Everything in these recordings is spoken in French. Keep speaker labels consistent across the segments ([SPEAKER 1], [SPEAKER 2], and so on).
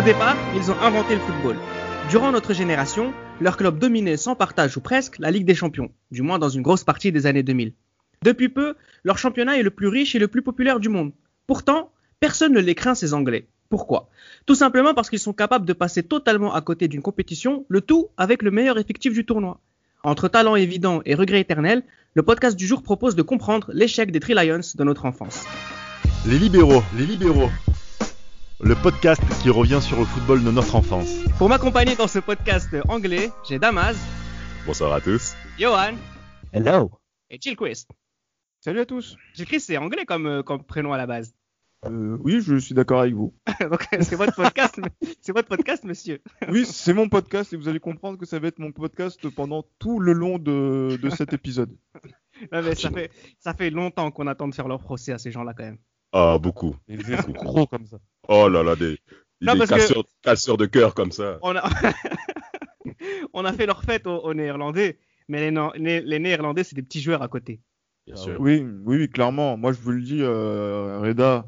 [SPEAKER 1] Au départ, ils ont inventé le football. Durant notre génération, leur club dominait sans partage ou presque la Ligue des Champions, du moins dans une grosse partie des années 2000. Depuis peu, leur championnat est le plus riche et le plus populaire du monde. Pourtant, personne ne les craint ces Anglais. Pourquoi? Tout simplement parce qu'ils sont capables de passer totalement à côté d'une compétition, le tout avec le meilleur effectif du tournoi. Entre talent évident et regret éternel, le podcast du jour propose de comprendre l'échec des Three Lions de notre enfance.
[SPEAKER 2] Les libéraux, les libéraux. Le podcast qui revient sur le football de notre enfance.
[SPEAKER 1] Pour m'accompagner dans ce podcast anglais, j'ai Damas,
[SPEAKER 3] Bonsoir à tous.
[SPEAKER 1] Johan
[SPEAKER 4] Hello.
[SPEAKER 1] et Chilquist.
[SPEAKER 5] Salut à tous.
[SPEAKER 1] Chilquist, c'est anglais comme, euh, comme prénom à la base.
[SPEAKER 5] Euh, oui, je suis d'accord avec vous.
[SPEAKER 1] Donc c'est votre podcast, c'est votre podcast, monsieur.
[SPEAKER 5] Oui, c'est mon podcast et vous allez comprendre que ça va être mon podcast pendant tout le long de, de cet épisode.
[SPEAKER 1] Non, mais ça fait, ça fait longtemps qu'on attend de faire leur procès à ces gens-là quand même.
[SPEAKER 3] Ah, beaucoup.
[SPEAKER 4] Yeux sont gros comme ça.
[SPEAKER 3] Oh là là, des,
[SPEAKER 1] Non,
[SPEAKER 3] des
[SPEAKER 1] parce que-
[SPEAKER 3] casseurs, de cœur comme ça.
[SPEAKER 1] On a, on a fait leur fête aux, aux Néerlandais, mais les, Néerlandais, c'est des petits joueurs à côté.
[SPEAKER 3] Bien
[SPEAKER 4] Ah
[SPEAKER 3] sûr.
[SPEAKER 5] Oui, oui, clairement. Moi, je vous le dis, euh, Reda,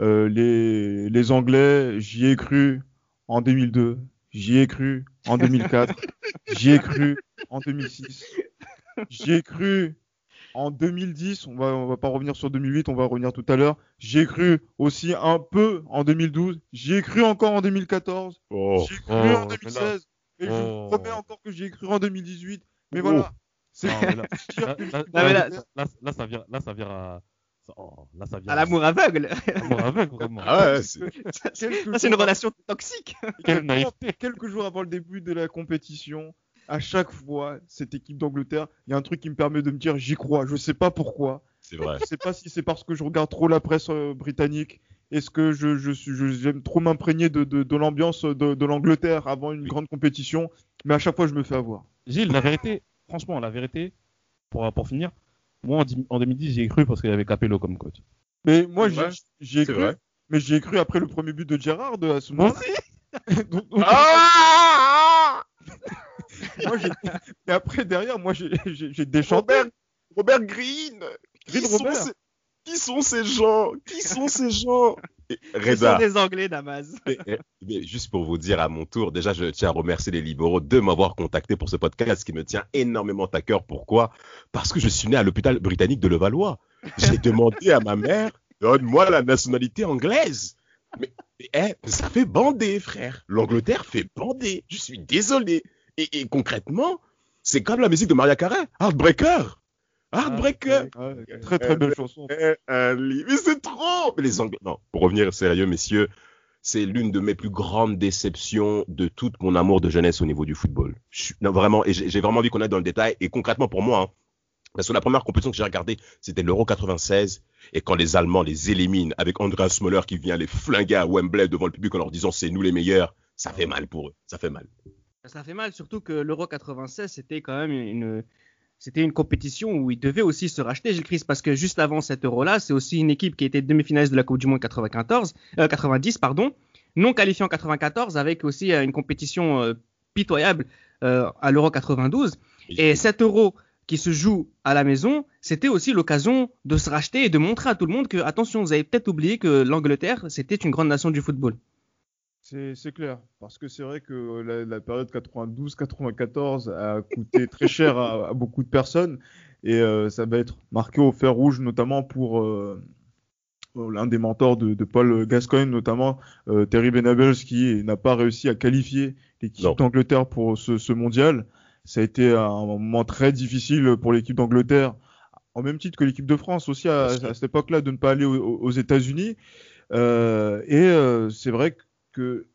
[SPEAKER 5] euh, les, les Anglais, j'y ai cru en 2002, j'y ai cru en 2004, j'y ai cru en 2006, j'y ai cru en 2010. On va, on va pas revenir sur 2008, on va revenir tout à l'heure. J'y ai cru aussi un peu en 2012, j'y ai cru encore en 2014.
[SPEAKER 3] Oh.
[SPEAKER 5] J'y ai cru
[SPEAKER 4] Oh,
[SPEAKER 5] en 2016. Et je vous
[SPEAKER 4] Oh.
[SPEAKER 5] promets encore que j'y ai cru en 2018. Mais
[SPEAKER 3] Oh.
[SPEAKER 5] voilà. C'est
[SPEAKER 4] là, ça vient, là, ça vient à, ça- oh, là, ça vient
[SPEAKER 1] À l'amour aveugle.
[SPEAKER 4] l'amour aveugle, vraiment.
[SPEAKER 3] Ah ouais, c'est-
[SPEAKER 5] Quelques
[SPEAKER 1] Ça, c'est une relation toxique.
[SPEAKER 4] Quelle
[SPEAKER 5] quelques,
[SPEAKER 4] naïveté.
[SPEAKER 5] quelques jours avant le début de la compétition, à chaque fois, cette équipe d'Angleterre, il y a un truc qui me permet de me dire j'y crois. Je sais pas pourquoi.
[SPEAKER 3] c'est vrai.
[SPEAKER 5] Je sais pas si c'est parce que je regarde trop la presse euh, britannique. Est-ce que je, je suis, je- j'aime trop m'imprégner de, de, de l'ambiance de, de l'Angleterre avant une
[SPEAKER 3] Oui.
[SPEAKER 5] grande compétition, mais à chaque fois je me fais avoir.
[SPEAKER 4] Gilles, la vérité, franchement, la vérité, pour, pour finir, moi, en, dix- en 2010, j'y ai cru parce qu'il y avait Capello comme coach.
[SPEAKER 5] Mais moi j'y ai
[SPEAKER 3] C'est
[SPEAKER 5] cru,
[SPEAKER 3] vrai.
[SPEAKER 5] mais j'y ai cru après le premier but de Gérard à ce moment-là. Donc- donc-
[SPEAKER 3] Ah
[SPEAKER 5] moi, mais après derrière, moi j'ai- déchanté.
[SPEAKER 3] Robert, Robert Green. Qui sont,
[SPEAKER 5] Robert.
[SPEAKER 3] ces, qui sont ces gens? Qui sont ces gens? Et
[SPEAKER 1] sont des Anglais, Damas.
[SPEAKER 3] mais, mais juste pour vous dire à mon tour, déjà je tiens à remercier les libéraux de m'avoir contacté pour ce podcast qui me tient énormément à cœur. Pourquoi? Parce que je suis né à l'hôpital britannique de Levallois. J'ai demandé à ma mère, donne-moi la nationalité anglaise. Mais, mais, eh, ça fait bander, frère. L'Angleterre fait bander. Je suis désolé. Et, et concrètement, c'est comme la musique de Maria Carey, Heartbreaker. Heartbreaker.
[SPEAKER 5] Ouais, très très belle chanson.
[SPEAKER 3] Eh, un lit. Mais c'est trop les Anglais... Non, pour revenir sérieux, messieurs, c'est l'une de mes plus grandes déceptions de tout mon amour de jeunesse au niveau du football. Je suis- Non, vraiment, et j'ai vraiment envie qu'on aille dans le détail. Et concrètement, pour moi, hein, parce que la première compétition que j'ai regardée, c'était l'Euro 96. Et quand les Allemands les éliminent avec Andreas Möller qui vient les flinguer à Wembley devant le public en leur disant c'est nous les meilleurs, ça fait mal pour eux. Ça fait mal.
[SPEAKER 1] Ça fait mal, surtout que l'Euro 96, c'était quand même une, c'était une compétition où ils devaient aussi se racheter, Gilles Christ, parce que juste avant cet Euro-là, c'est aussi une équipe qui était demi-finaliste de la Coupe du Monde 94, euh, 90, pardon, non qualifiée en 94, avec aussi euh, une compétition euh, pitoyable euh, à l'Euro 92. Et cet Euro qui se joue à la maison, c'était aussi l'occasion de se racheter et de montrer à tout le monde que, attention, vous avez peut-être oublié que l'Angleterre, c'était une grande nation du football.
[SPEAKER 5] C'est clair, parce que c'est vrai que la, la période 92-94 a coûté très cher à, à beaucoup de personnes et euh, ça va être marqué au fer rouge, notamment pour euh, l'un des mentors de, de Paul Gascoigne, notamment euh, Terry Venables, qui n'a pas réussi à qualifier l'équipe d'Angleterre pour ce, ce mondial. Ça a été un moment très difficile pour l'équipe d'Angleterre, en même titre que l'équipe de France aussi à, cette époque-là, de ne pas aller aux, aux États-Unis. Euh, et euh, c'est vrai que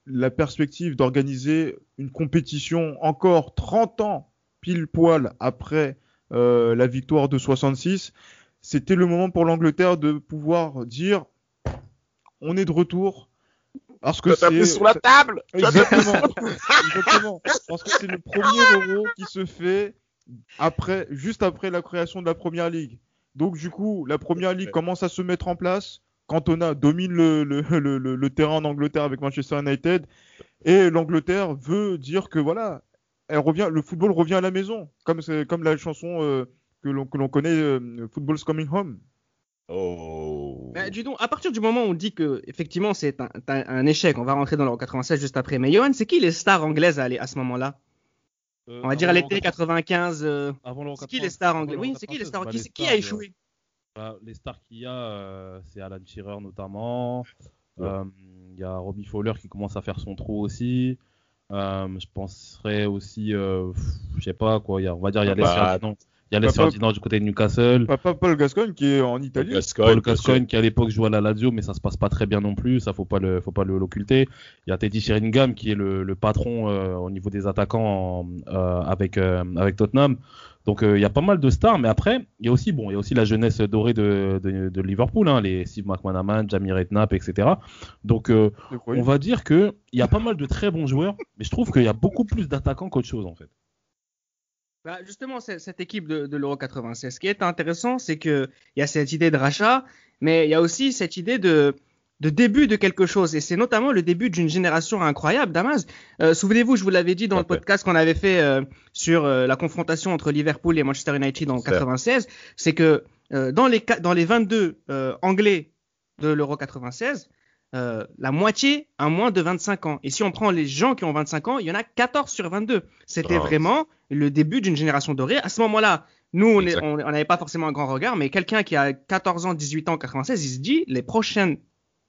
[SPEAKER 5] la perspective d'organiser une compétition encore 30 ans pile poil après euh, la victoire de 66, c'était le moment pour l'Angleterre de pouvoir dire on est de retour. Parce que c'est
[SPEAKER 3] sur la table.
[SPEAKER 5] Exactement. Parce que c'est le premier euro qui se fait après, juste après la création de la première ligue. Donc, du coup, la première ligue commence à se mettre en place. Cantona domine le, le, le, le- le terrain en Angleterre avec Manchester United. Et l'Angleterre veut dire que voilà, elle revient, le football revient à la maison. Comme, c'est- comme la chanson euh, que l'on connaît, euh, Football's Coming Home.
[SPEAKER 3] Oh.
[SPEAKER 1] Bah, dis donc, à partir du moment où on dit que effectivement c'est un, un- un échec, on va rentrer dans l'Euro 96 juste après. Mais Johan, c'est qui les stars anglaises à, à ce moment-là?
[SPEAKER 4] Euh,
[SPEAKER 1] On va dire à l'été
[SPEAKER 4] l'Euro
[SPEAKER 1] 95. euh,
[SPEAKER 4] Avant l'Euro
[SPEAKER 1] c'est qui
[SPEAKER 4] 80,
[SPEAKER 1] les stars anglaises Oui, c'est qui les
[SPEAKER 4] 96,
[SPEAKER 1] stars
[SPEAKER 4] bah,
[SPEAKER 1] qui,
[SPEAKER 4] les
[SPEAKER 1] qui
[SPEAKER 4] stars,
[SPEAKER 1] a échoué?
[SPEAKER 4] Bah, les stars qu'il y a, euh, c'est Alan Shearer notamment.
[SPEAKER 3] Ouais.
[SPEAKER 4] Euh, Il y a Robbie Fowler qui commence à faire son trou aussi. Euh, je penserais aussi, euh, je sais pas quoi, il y a, on va dire il y a les
[SPEAKER 3] Bah.
[SPEAKER 4] Il y a les Ferdinand du côté de Newcastle.
[SPEAKER 5] Papa Paul Gascogne qui est en Italie.
[SPEAKER 3] Gascogne,
[SPEAKER 4] Paul. Gascoigne qui à l'époque jouait à la Lazio, mais ça se passe pas très bien non plus. Ça faut pas le, faut pas le l'occulter. Il y a Teddy Sheringham qui est le, le patron euh, au niveau des attaquants en- euh, avec euh, avec Tottenham. Donc euh, il y a pas mal de stars, mais après il y a aussi bon, il y a aussi la jeunesse dorée de, de, Liverpool, hein, les Steve McManaman, Jamie Redknapp, etc. Donc euh, on va dire que il y a pas mal de très bons joueurs, mais je trouve qu'il y a beaucoup plus d'attaquants qu'autre chose en fait.
[SPEAKER 1] Bah, justement, cette équipe de, de l'Euro 96, ce qui est intéressant, c'est que il y a cette idée de rachat, mais il y a aussi cette idée de, de début de quelque chose, et c'est notamment le début d'une génération incroyable. Damas, euh, souvenez-vous, je vous l'avais dit dans le podcast qu'on avait fait euh, sur euh, la confrontation entre Liverpool et Manchester United en
[SPEAKER 3] C'est ça.
[SPEAKER 1] 96, c'est que dans les dans les 22 euh, Anglais de l'Euro 96, euh, la moitié a moins de 25 ans. Et si on prend les gens qui ont 25 ans, il y en a 14 sur 22. C'était
[SPEAKER 3] Oh.
[SPEAKER 1] vraiment le début d'une génération dorée. À ce moment-là, nous, on n'avait pas forcément un grand regard, mais quelqu'un qui a 14 ans, 18 ans, 96, il se dit, les prochaines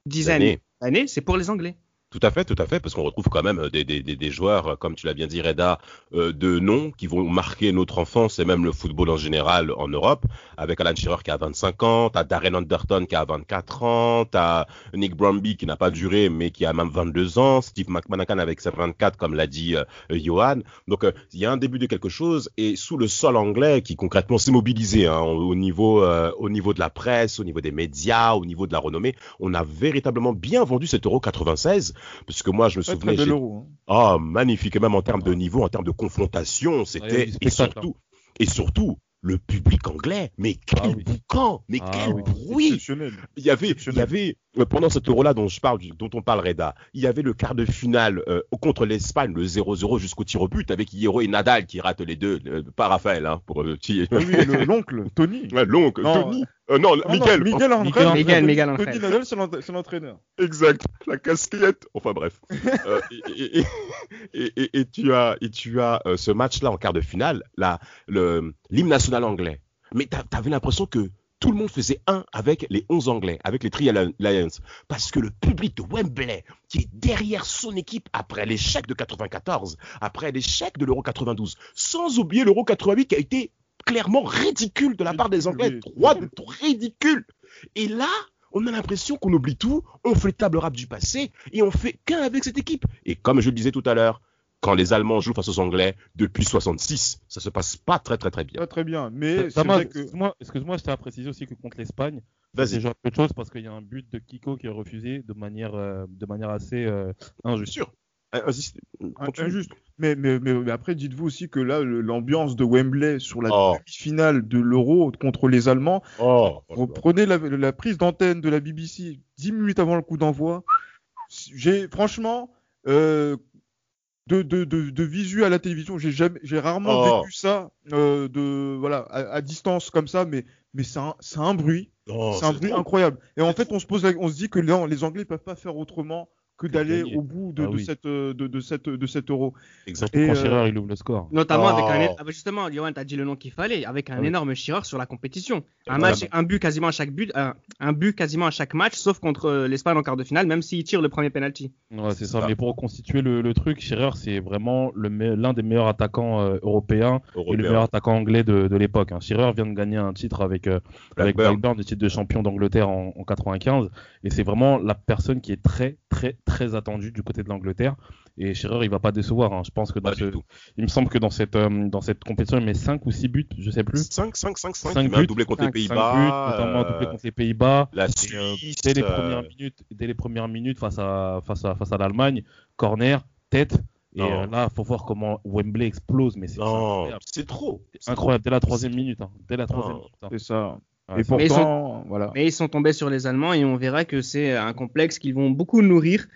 [SPEAKER 1] dizaines
[SPEAKER 3] Années.
[SPEAKER 1] d'années, c'est pour les Anglais.
[SPEAKER 3] Tout à fait, tout à fait, parce qu'on retrouve quand même des, des, des, des joueurs, euh, comme tu l'as bien dit, Reda, euh, de nom qui vont marquer notre enfance et même le football en général en Europe, avec Alan Shearer qui a 25 ans, t'as Darren Anderton qui a 24 ans, t'as Nick Bromby qui n'a pas duré mais qui a même 22 ans, Steve McManacan avec ses 24 comme l'a dit euh, Johan. Donc euh, il y a un début de quelque chose et sous le sol anglais qui concrètement s'est mobilisé hein, au, au niveau euh, au niveau de la presse, au niveau des médias, au niveau de la renommée, on a véritablement bien vendu cet Euro 96 parce que moi je me
[SPEAKER 5] Très,
[SPEAKER 3] souvenais
[SPEAKER 5] hein.
[SPEAKER 3] ah, magnifique, et même en termes de niveau, en termes de confrontation, c'était et
[SPEAKER 4] spectacle,
[SPEAKER 3] surtout, et surtout le public anglais. Mais quel
[SPEAKER 4] Ah oui.
[SPEAKER 3] boucan, mais
[SPEAKER 4] Ah
[SPEAKER 3] quel
[SPEAKER 4] oui.
[SPEAKER 3] bruit. Il y avait, il y avait euh, pendant cet euro-là dont je parle, du- dont on parle, Reda, il y avait le quart de finale euh, contre l'Espagne, le 0-0 jusqu'au tir au but, avec Hierro et Nadal qui ratent les deux, euh, pas Raphaël, hein, pour petit.
[SPEAKER 5] Ah oui, le- l'oncle, Tony.
[SPEAKER 3] Ouais, l'oncle, Tony. Euh, non,
[SPEAKER 5] Non, non,
[SPEAKER 3] Miguel.
[SPEAKER 5] Miguel André.
[SPEAKER 4] Miguel,
[SPEAKER 1] Miguel, Miguel
[SPEAKER 5] c'est l'ent- c'est l'entraîneur.
[SPEAKER 3] Exact, la casquette. Enfin bref. Euh, et, et- et- et- et tu as, et tu as euh, ce match-là en quart de finale, là, le l'hymne national anglais. Mais t'a- t'avais l'impression que tout le monde faisait un avec les 11 Anglais, avec les Three Lions, parce que le public de Wembley, qui est derrière son équipe après l'échec de 94, après l'échec de l'Euro 92, sans oublier l'Euro 88 qui a été clairement ridicule de la part des Anglais, trois de ridicule. Et là, on a l'impression qu'on oublie tout, on fait table rap du passé et on fait qu'un avec cette équipe. Et comme je le disais tout à l'heure, quand les Allemands jouent face aux Anglais depuis 66, ça se passe pas très très très bien.
[SPEAKER 5] Pas très bien. Mais que.
[SPEAKER 4] excuse-moi, excuse-moi, je tiens à préciser aussi que contre l'Espagne, c'est déjà peu de choses parce qu'il y a un but de Kiko qui est refusé de manière, euh, de manière assez euh, injuste.
[SPEAKER 3] sûr.
[SPEAKER 5] Injuste. Mais, mais, mais, mais après, dites-vous aussi que là, l'ambiance de Wembley sur la
[SPEAKER 3] Oh.
[SPEAKER 5] demi-finale de l'Euro contre les Allemands,
[SPEAKER 3] Oh,
[SPEAKER 5] reprenez la, la prise d'antenne de la BBC 10 minutes avant le coup d'envoi. J'ai franchement euh, de, de, de, de visu à la télévision, j'ai jamais, j'ai rarement
[SPEAKER 3] Oh.
[SPEAKER 5] vécu ça euh, de voilà à, à distance comme ça, mais mais c'est un, c'est un bruit,
[SPEAKER 3] Oh,
[SPEAKER 5] c'est un bruit
[SPEAKER 3] trop.
[SPEAKER 5] incroyable. Et en fait, on se pose, la- on se dit que les Anglais peuvent pas faire autrement que d'aller au bout de,
[SPEAKER 4] Ah
[SPEAKER 5] de
[SPEAKER 4] oui.
[SPEAKER 5] cette euh, de, de cette de cet Euro.
[SPEAKER 3] Exactement.
[SPEAKER 5] Et,
[SPEAKER 4] Quand
[SPEAKER 5] euh,
[SPEAKER 4] il ouvre le score.
[SPEAKER 1] Notamment avec un, ah justement, Johan, t'as dit le nom qu'il fallait, avec un
[SPEAKER 4] Ah oui.
[SPEAKER 1] énorme Shearer sur la compétition. Un match, un but quasiment à chaque but, un, un but quasiment à chaque match, sauf contre euh, l'Espagne en quart de finale, même s'il tire le premier penalty.
[SPEAKER 4] Ouais, c'est ça. Mais pour constituer le, le truc, Shearer, c'est vraiment l'un des meilleurs attaquants euh, européens et le meilleur attaquant anglais de, de l'époque. Hein. Shearer vient de gagner un titre avec, euh, avec.
[SPEAKER 3] Blackburn,
[SPEAKER 4] le titre de champion d'Angleterre en, en 95. Et c'est vraiment la personne qui est très, très, très attendue du côté de l'Angleterre. Et Shearer, il va pas décevoir. hein. Je pense que dans ce, il me semble que dans cette, euh, dans cette compétition, il met 5 ou 6 buts, je sais plus.
[SPEAKER 3] 5, 5, 5, 5,
[SPEAKER 4] Cinq
[SPEAKER 3] il met un
[SPEAKER 4] buts.
[SPEAKER 3] doublé contre
[SPEAKER 1] Cinq,
[SPEAKER 3] les
[SPEAKER 4] Cinq
[SPEAKER 3] Pays-Bas.
[SPEAKER 4] buts, notamment doublé
[SPEAKER 3] euh,
[SPEAKER 4] contre les Pays-Bas.
[SPEAKER 3] la
[SPEAKER 4] Et, euh,
[SPEAKER 3] Suisse.
[SPEAKER 4] dès les
[SPEAKER 3] euh,
[SPEAKER 4] premières minutes, dès les premières minutes face à face à face à l'Allemagne, corner, tête. Et
[SPEAKER 3] Non.
[SPEAKER 4] euh, là, faut voir comment Wembley explose, mais c'est
[SPEAKER 3] trop.
[SPEAKER 4] C'est incroyable dès la troisième minute. hein. Dès la troisième minute. hein.
[SPEAKER 5] C'est ça.
[SPEAKER 4] Ouais,
[SPEAKER 5] et
[SPEAKER 1] Mais ils
[SPEAKER 5] pourtant, voilà.
[SPEAKER 1] Mais ils sont tombés sur les Allemands et on verra que c'est un complexe qu'ils vont beaucoup nourrir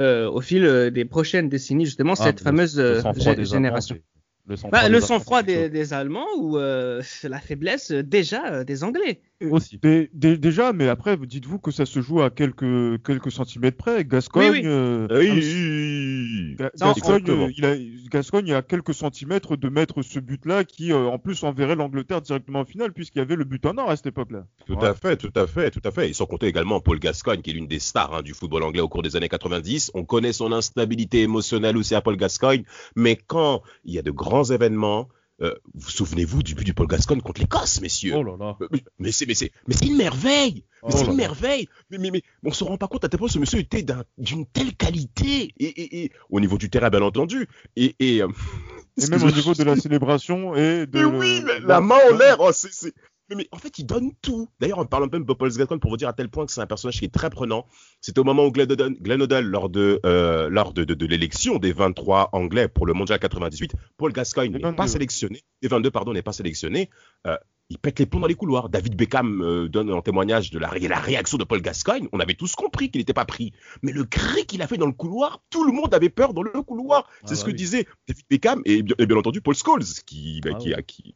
[SPEAKER 1] euh, au fil euh, des prochaines décennies, justement,
[SPEAKER 4] Ah,
[SPEAKER 1] cette
[SPEAKER 4] le-
[SPEAKER 1] fameuse
[SPEAKER 4] le
[SPEAKER 1] euh, gé- génération.
[SPEAKER 4] Allemands, Le sang-froid
[SPEAKER 1] Bah,
[SPEAKER 4] des
[SPEAKER 1] le
[SPEAKER 4] Allemands,
[SPEAKER 1] des, des ou euh, la faiblesse déjà des Anglais.
[SPEAKER 4] Aussi.
[SPEAKER 5] Dé- dé- déjà, mais après, dites-vous que ça se joue à quelques, quelques centimètres près. Gascogne,
[SPEAKER 1] Oui, oui.
[SPEAKER 5] euh,
[SPEAKER 3] Oui,
[SPEAKER 5] Ga-
[SPEAKER 1] on-
[SPEAKER 5] Gascogne, euh, il a, Gascogne à quelques centimètres de mettre ce but-là qui, euh, en plus, enverrait l'Angleterre directement en finale puisqu'il y avait le but en or à cette époque-là.
[SPEAKER 3] Tout
[SPEAKER 4] Ouais.
[SPEAKER 3] à fait, tout à fait, tout à fait. Et sans compter également Paul Gascogne, qui est l'une des stars hein, du football anglais au cours des années 90. On connaît son instabilité émotionnelle aussi à Paul Gascogne, mais quand il y a de grands événements, euh, vous souvenez-vous du but du Paul Gascogne contre l'Écosse, messieurs?
[SPEAKER 4] Oh là là.
[SPEAKER 3] Euh, Mais c'est, mais c'est, mais c'est une merveille. Mais
[SPEAKER 4] Oh
[SPEAKER 3] c'est
[SPEAKER 4] là
[SPEAKER 3] une merveille. Mais, mais, mais on se rend pas compte à tel point ce monsieur était d'un- d'une telle qualité et, et, et au niveau du terrain bien entendu et, et, euh,
[SPEAKER 5] Et même au niveau de la célébration et de.
[SPEAKER 3] mais oui,
[SPEAKER 5] le-
[SPEAKER 3] la, la main en l'air, oh, c'est, c'est- Mais, en fait, il donne tout. D'ailleurs, en parlant même de Paul Gascoigne, pour vous dire à tel point que c'est un personnage qui est très prenant. C'était au moment où Glenn Hoddle, lors de, euh, lors de, de, de l'élection des 23 Anglais pour le Mondial 98, Paul Gascoigne n'est pas
[SPEAKER 5] 22.
[SPEAKER 3] sélectionné, les 22, pardon, n'est pas sélectionné. Euh, il pète les plombs dans les couloirs. David Beckham euh, donne en témoignage de la, ré- la réaction de Paul Gascoigne. On avait tous compris qu'il n'était pas pris. Mais le cri qu'il a fait dans le couloir, tout le monde avait peur dans le couloir. C'est
[SPEAKER 4] Ah
[SPEAKER 3] ce
[SPEAKER 4] bah
[SPEAKER 3] que
[SPEAKER 4] oui.
[SPEAKER 3] disait David Beckham et, bien- et bien entendu Paul Scholes, qui, bah,
[SPEAKER 4] Ah
[SPEAKER 3] qui,
[SPEAKER 4] oui.
[SPEAKER 3] qui,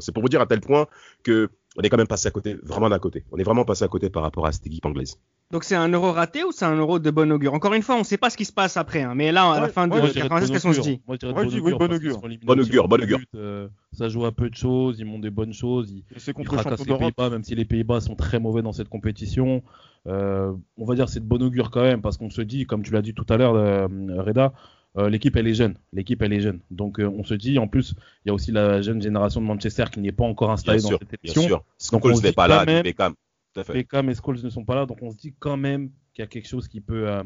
[SPEAKER 3] c'est pour vous dire à tel point que on est quand même passé à côté, vraiment d'un côté. On est vraiment passé à côté par rapport à cette équipe anglaise.
[SPEAKER 1] Donc c'est un euro raté ou c'est un euro de bon augure? Encore une fois, on ne sait pas ce qui se passe après. hein, mais là, à la fin de
[SPEAKER 5] ouais,
[SPEAKER 4] Moi, je dirais de
[SPEAKER 1] 96,
[SPEAKER 4] bon
[SPEAKER 1] qu'est-ce qu'on se
[SPEAKER 4] augure.
[SPEAKER 1] dit?
[SPEAKER 4] Moi, je dirais de bon augure
[SPEAKER 5] bon augure.
[SPEAKER 3] Bon
[SPEAKER 4] au
[SPEAKER 3] augure,
[SPEAKER 4] euh, ça joue à peu de choses, ils montrent des bonnes choses. Ils,
[SPEAKER 5] c'est
[SPEAKER 4] ils
[SPEAKER 5] contre champion
[SPEAKER 4] les. Pays-Bas, même si les Pays-Bas sont très mauvais dans cette compétition. Euh, on va dire c'est de bon augure quand même parce qu'on se dit, comme tu l'as dit tout à l'heure, euh, Reda, euh, l'équipe elle est jeune. L'équipe elle est jeune. Donc euh, on se dit, en plus, il y a aussi la jeune génération de Manchester qui n'est pas encore
[SPEAKER 3] Bien
[SPEAKER 4] installée dans
[SPEAKER 3] sûr,
[SPEAKER 4] cette
[SPEAKER 3] bien
[SPEAKER 4] édition.
[SPEAKER 3] sûr.
[SPEAKER 4] Donc, on
[SPEAKER 3] Scholes n'est pas là,
[SPEAKER 4] même-
[SPEAKER 3] Beckham. Tout à fait.
[SPEAKER 4] Beckham et Scholes ne sont pas là, donc on se dit quand même qu'il y a quelque chose qui peut, euh,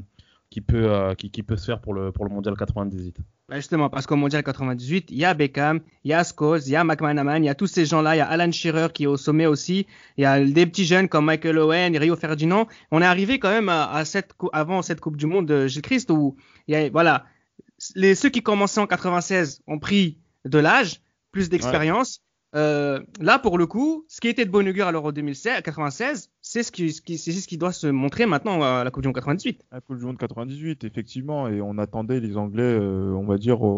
[SPEAKER 4] qui peut, euh, qui, qui peut se faire pour le, pour le mondial 98.
[SPEAKER 1] Bah, Justement, parce qu'au Mondial 98, il y a Beckham, il y a Scholes, il y a McManaman, il y a tous ces gens-là, il y a Alan Shearer qui est au sommet aussi, il y a des petits jeunes comme Michael Owen, Rio Ferdinand. On est arrivé quand même à, à cette, avant cette Coupe du Monde de Gilles Christ où, il y a, voilà, les, ceux qui commençaient en 96 ont pris de l'âge, plus d'expérience. Euh, là, pour le coup, ce qui était de bon augure à l'Euro 2016, 96, c'est ce qui, ce qui- c'est ce qui doit se montrer maintenant à la Coupe du Monde 98.
[SPEAKER 5] La Coupe du Monde 98, effectivement, et on attendait les Anglais, euh, on va dire, au,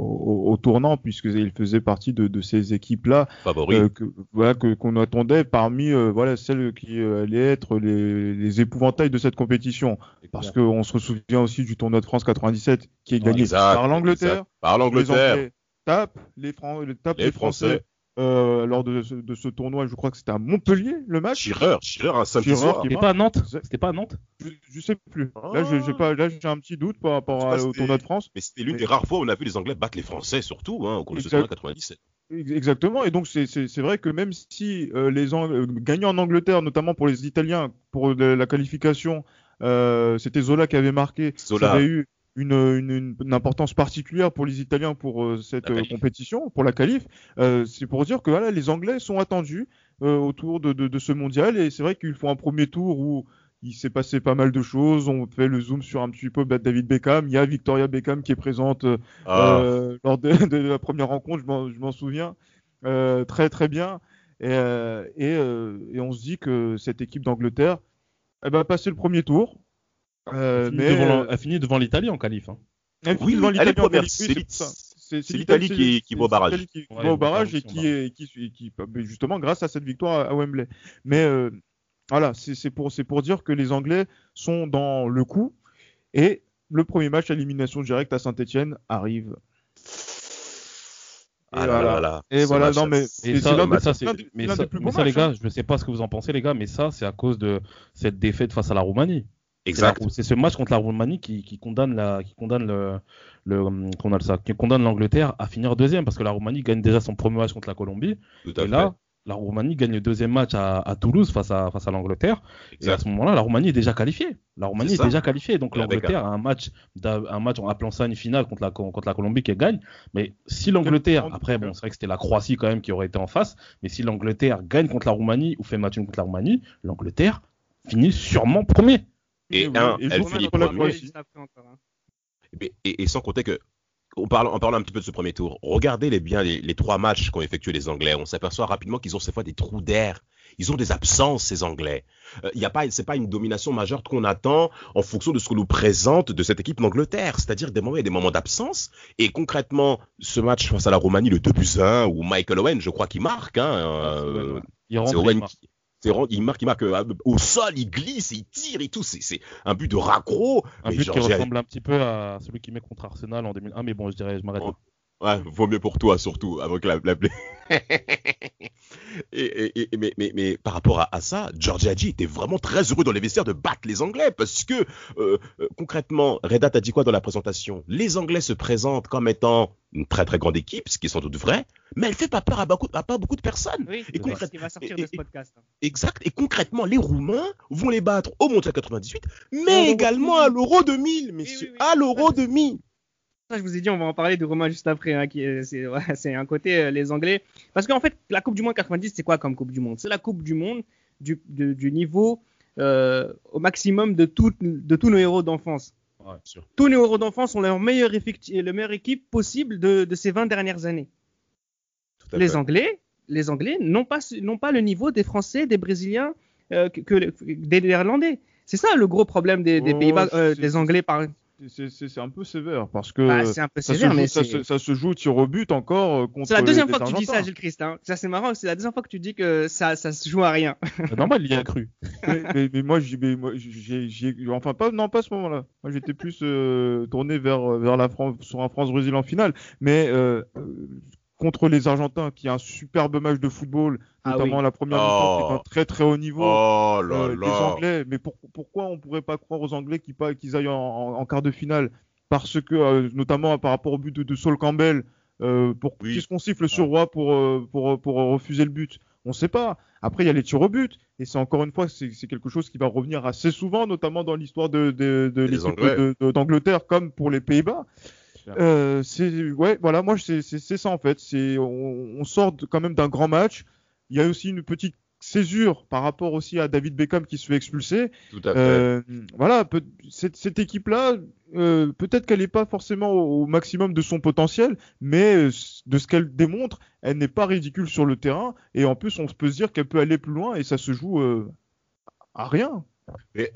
[SPEAKER 5] au- au tournant, puisqu'ils faisaient partie de, de ces équipes-là, euh, que, voilà, que, qu'on attendait parmi euh, voilà, celles qui euh, allaient être les, les épouvantails de cette compétition. Parce qu'on se souvient aussi du tournoi de France 97, qui est gagné
[SPEAKER 3] Exact,
[SPEAKER 5] par l'Angleterre.
[SPEAKER 3] exact. Par
[SPEAKER 5] Les
[SPEAKER 3] l'Angleterre.
[SPEAKER 5] Anglais tapent les, Fran- les- tapent
[SPEAKER 3] Les
[SPEAKER 5] les Français,
[SPEAKER 3] Français.
[SPEAKER 5] Euh, lors de ce, de ce tournoi. Je crois que c'était à Montpellier, le match.
[SPEAKER 3] Shearer, Shearer un samedi soir.
[SPEAKER 4] C'était pas à Nantes. C'était pas à Nantes
[SPEAKER 5] Je, je sais plus. Là, j'ai, j'ai pas, là, j'ai un petit doute par rapport à- au tournoi de France.
[SPEAKER 3] Mais c'était l'une
[SPEAKER 5] Mais-
[SPEAKER 3] des rares fois où on a vu les Anglais battre les Français, surtout, hein, au cours de ce tournoi 97.
[SPEAKER 5] Ex- Exactement, et donc c'est c'est- c'est vrai que même si euh, les Ang- euh, gagner en Angleterre, notamment pour les Italiens, pour de- la qualification, euh, c'était Zola qui avait marqué,
[SPEAKER 3] Zola.
[SPEAKER 5] ça avait eu une, une- une- une importance particulière pour les Italiens pour euh, cette euh, compétition, pour la qualif. Euh, c'est pour dire que voilà, les Anglais sont attendus euh, autour de, de- de ce mondial, et c'est vrai qu'ils font un premier tour où il s'est passé pas mal de choses. On fait le zoom sur un petit peu David Beckham. Il y a Victoria Beckham qui est présente euh,
[SPEAKER 3] Ah,
[SPEAKER 5] lors de, de la première rencontre, je m'en- souviens euh, très très bien. Et, euh, et, euh, et on se dit que cette équipe d'Angleterre, elle va passer le premier tour. Euh,
[SPEAKER 4] Elle finit
[SPEAKER 5] mais
[SPEAKER 4] devant la-
[SPEAKER 5] euh,
[SPEAKER 4] elle finit devant l'Italie en qualif. hein.
[SPEAKER 5] elle
[SPEAKER 3] Oui,
[SPEAKER 5] devant l'Italie en
[SPEAKER 3] première.
[SPEAKER 5] qualif, oui,
[SPEAKER 3] C'est l'Italie qui- qui va au
[SPEAKER 5] c'est
[SPEAKER 3] barrage.
[SPEAKER 5] l'Italie qui
[SPEAKER 4] Ouais,
[SPEAKER 5] va au barrage et qui est qui, qui- mais justement grâce à cette victoire à, Wembley. Mais euh, voilà, c'est pour dire que les Anglais sont dans le coup et le premier match à élimination directe à Saint-Etienne arrive. Et
[SPEAKER 3] ah là
[SPEAKER 5] voilà.
[SPEAKER 3] là là.
[SPEAKER 5] Et
[SPEAKER 3] Ce
[SPEAKER 5] voilà, non, mais
[SPEAKER 4] Et
[SPEAKER 5] c'est
[SPEAKER 4] ça, mais ça, mais ça, mais ça, les gars,
[SPEAKER 5] hein.
[SPEAKER 4] je ne sais pas ce que vous en pensez, les gars, mais ça, c'est à cause de cette défaite face à la Roumanie.
[SPEAKER 3] Exact.
[SPEAKER 4] C'est ce match contre la Roumanie qui, qui condamne la, qui condamne le, le, hum, qu'on a ça, qui condamne l'Angleterre à finir deuxième parce que la Roumanie gagne déjà son premier match contre la Colombie
[SPEAKER 3] Tout à
[SPEAKER 4] et
[SPEAKER 3] fait.
[SPEAKER 4] là, la Roumanie gagne le deuxième match à, à Toulouse face à, face à l'Angleterre. Et à ce moment-là, la Roumanie est déjà qualifiée. La Roumanie est, déjà qualifiée. Donc l'Angleterre a un match, un match en appelant ça une finale contre la, contre la Colombie qu'elle gagne. Mais si l'Angleterre, après, bon, c'est vrai que c'était la Croatie quand même qui aurait été en face. Mais si l'Angleterre gagne contre la Roumanie ou fait match contre la Roumanie, l'Angleterre finit sûrement premier.
[SPEAKER 3] Et
[SPEAKER 5] oui,
[SPEAKER 3] un, elle finit
[SPEAKER 1] hein.
[SPEAKER 3] Et, et- et sans compter que, en parlant, en parlant un petit peu de ce premier tour, regardez les, bien les, les trois matchs qu'ont effectués les Anglais. On s'aperçoit rapidement qu'ils ont ces fois des trous d'air. Ils ont des absences, ces Anglais. Euh, Il y a pas, c'est pas une domination majeure qu'on attend en fonction de ce qu'on nous présente de cette équipe d'Angleterre. C'est-à-dire des moments, il y a des moments d'absence. Et concrètement, ce match face à la Roumanie, le 2 buts 1, où Michael Owen, je crois qu'il marque, hein, euh,
[SPEAKER 4] Il
[SPEAKER 3] c'est
[SPEAKER 4] rentre, il marque.
[SPEAKER 3] qui, il marque, il marque euh, au sol, il glisse, il tire et tout. C'est un but de raccro.
[SPEAKER 4] Un
[SPEAKER 3] Mais
[SPEAKER 4] but
[SPEAKER 3] genre,
[SPEAKER 4] qui ressemble un petit peu à celui qui met contre Arsenal en 2001, mais bon, je dirais, je m'arrête.
[SPEAKER 3] Oh. Ouais, vaut mieux pour toi surtout, avant que la, la... et, et- et- mais, mais, mais par rapport à, à ça, Giorgiagi était vraiment très heureux dans les vestiaires de battre les Anglais parce que euh, euh, concrètement, Reda t'a dit quoi dans la présentation? Les Anglais se présentent comme étant une très très grande équipe, ce qui est sans doute vrai, mais elle fait pas peur à beaucoup, à pas beaucoup de personnes.
[SPEAKER 1] Oui,
[SPEAKER 3] Et concrète-
[SPEAKER 1] il va sortir de ce podcast. hein.
[SPEAKER 3] Exact. Et concrètement, les Roumains vont les battre au Mondial 98, mais également à l'Euro 2000, messieurs,
[SPEAKER 1] oui, oui.
[SPEAKER 3] à l'Euro 2000.
[SPEAKER 1] Ça, je vous ai dit, on va en parler de Romain juste après. hein, est- c'est ouais, un côté euh, les Anglais. Parce qu'en fait, la Coupe du Monde 90, c'est quoi comme Coupe du Monde? C'est la Coupe du Monde du, de- du niveau euh, au maximum de, tout- de tous nos héros d'enfance.
[SPEAKER 4] Ouais.
[SPEAKER 1] Tous nos héros d'enfance ont leur meilleure, le meilleure équipe possible de, de ces 20 dernières années. Les
[SPEAKER 3] fait.
[SPEAKER 1] Anglais, les Anglais n'ont pas, le niveau des Français, des Brésiliens, euh, que, que- des Néerlandais. C'est ça le gros problème des, des
[SPEAKER 5] Oh,
[SPEAKER 1] Pays-Bas, euh, des Anglais par.
[SPEAKER 5] C'est- un peu sévère parce que
[SPEAKER 1] Bah, c'est un peu
[SPEAKER 5] ça, se joue,
[SPEAKER 1] mais
[SPEAKER 5] ça, se, ça se joue au tir au but encore euh, contre
[SPEAKER 1] C'est la deuxième
[SPEAKER 5] les
[SPEAKER 1] fois que tu dis ça. Gilles Christ. Hein. Ça, c'est marrant. C'est la deuxième fois que tu dis que ça, ça se joue à rien.
[SPEAKER 4] C'est normal, il y a cru.
[SPEAKER 5] mais, mais- mais moi, j'y- mais moi, j'ai, j'ai- enfin pas, non pas à ce moment-là. Moi, j'étais plus euh, tourné vers vers la France, sur un France-Brésil en finale, mais euh, contre les Argentins, qui a un superbe match de football,
[SPEAKER 1] Ah
[SPEAKER 5] notamment la première
[SPEAKER 3] Oh.
[SPEAKER 5] mi-temps, qui est d'un très très haut niveau.
[SPEAKER 3] Oh là
[SPEAKER 5] Euh, les
[SPEAKER 3] là.
[SPEAKER 5] Anglais, mais pour- pourquoi on pourrait pas croire aux Anglais qu'ils qu'ils aillent en, en- en quart de finale? Parce que, euh, notamment par rapport au but de, de Saul Campbell, euh, pour
[SPEAKER 3] Oui.
[SPEAKER 5] qu'est-ce qu'on siffle sur Roi pour, euh, pour, pour refuser le but? On sait pas. Après, il y a les tirs au but, et c'est encore une fois, c'est quelque chose qui va revenir assez souvent, notamment dans l'histoire de, de, de
[SPEAKER 3] Les
[SPEAKER 5] d'Angleterre, comme pour les Pays-Bas. Euh, c'est ouais, voilà, moi c'est ça en fait. C'est on, on sort de- quand même d'un grand match. Il y a aussi une petite césure par rapport aussi à David Beckham qui se fait expulser.
[SPEAKER 3] Tout à fait.
[SPEAKER 5] Euh, voilà, peut- cette, cette équipe-là, euh, peut-être qu'elle n'est pas forcément au, au maximum de son potentiel, mais euh, de ce qu'elle démontre, elle n'est pas ridicule sur le terrain. Et en plus, on peut se dire qu'elle peut aller plus loin et ça se joue à rien.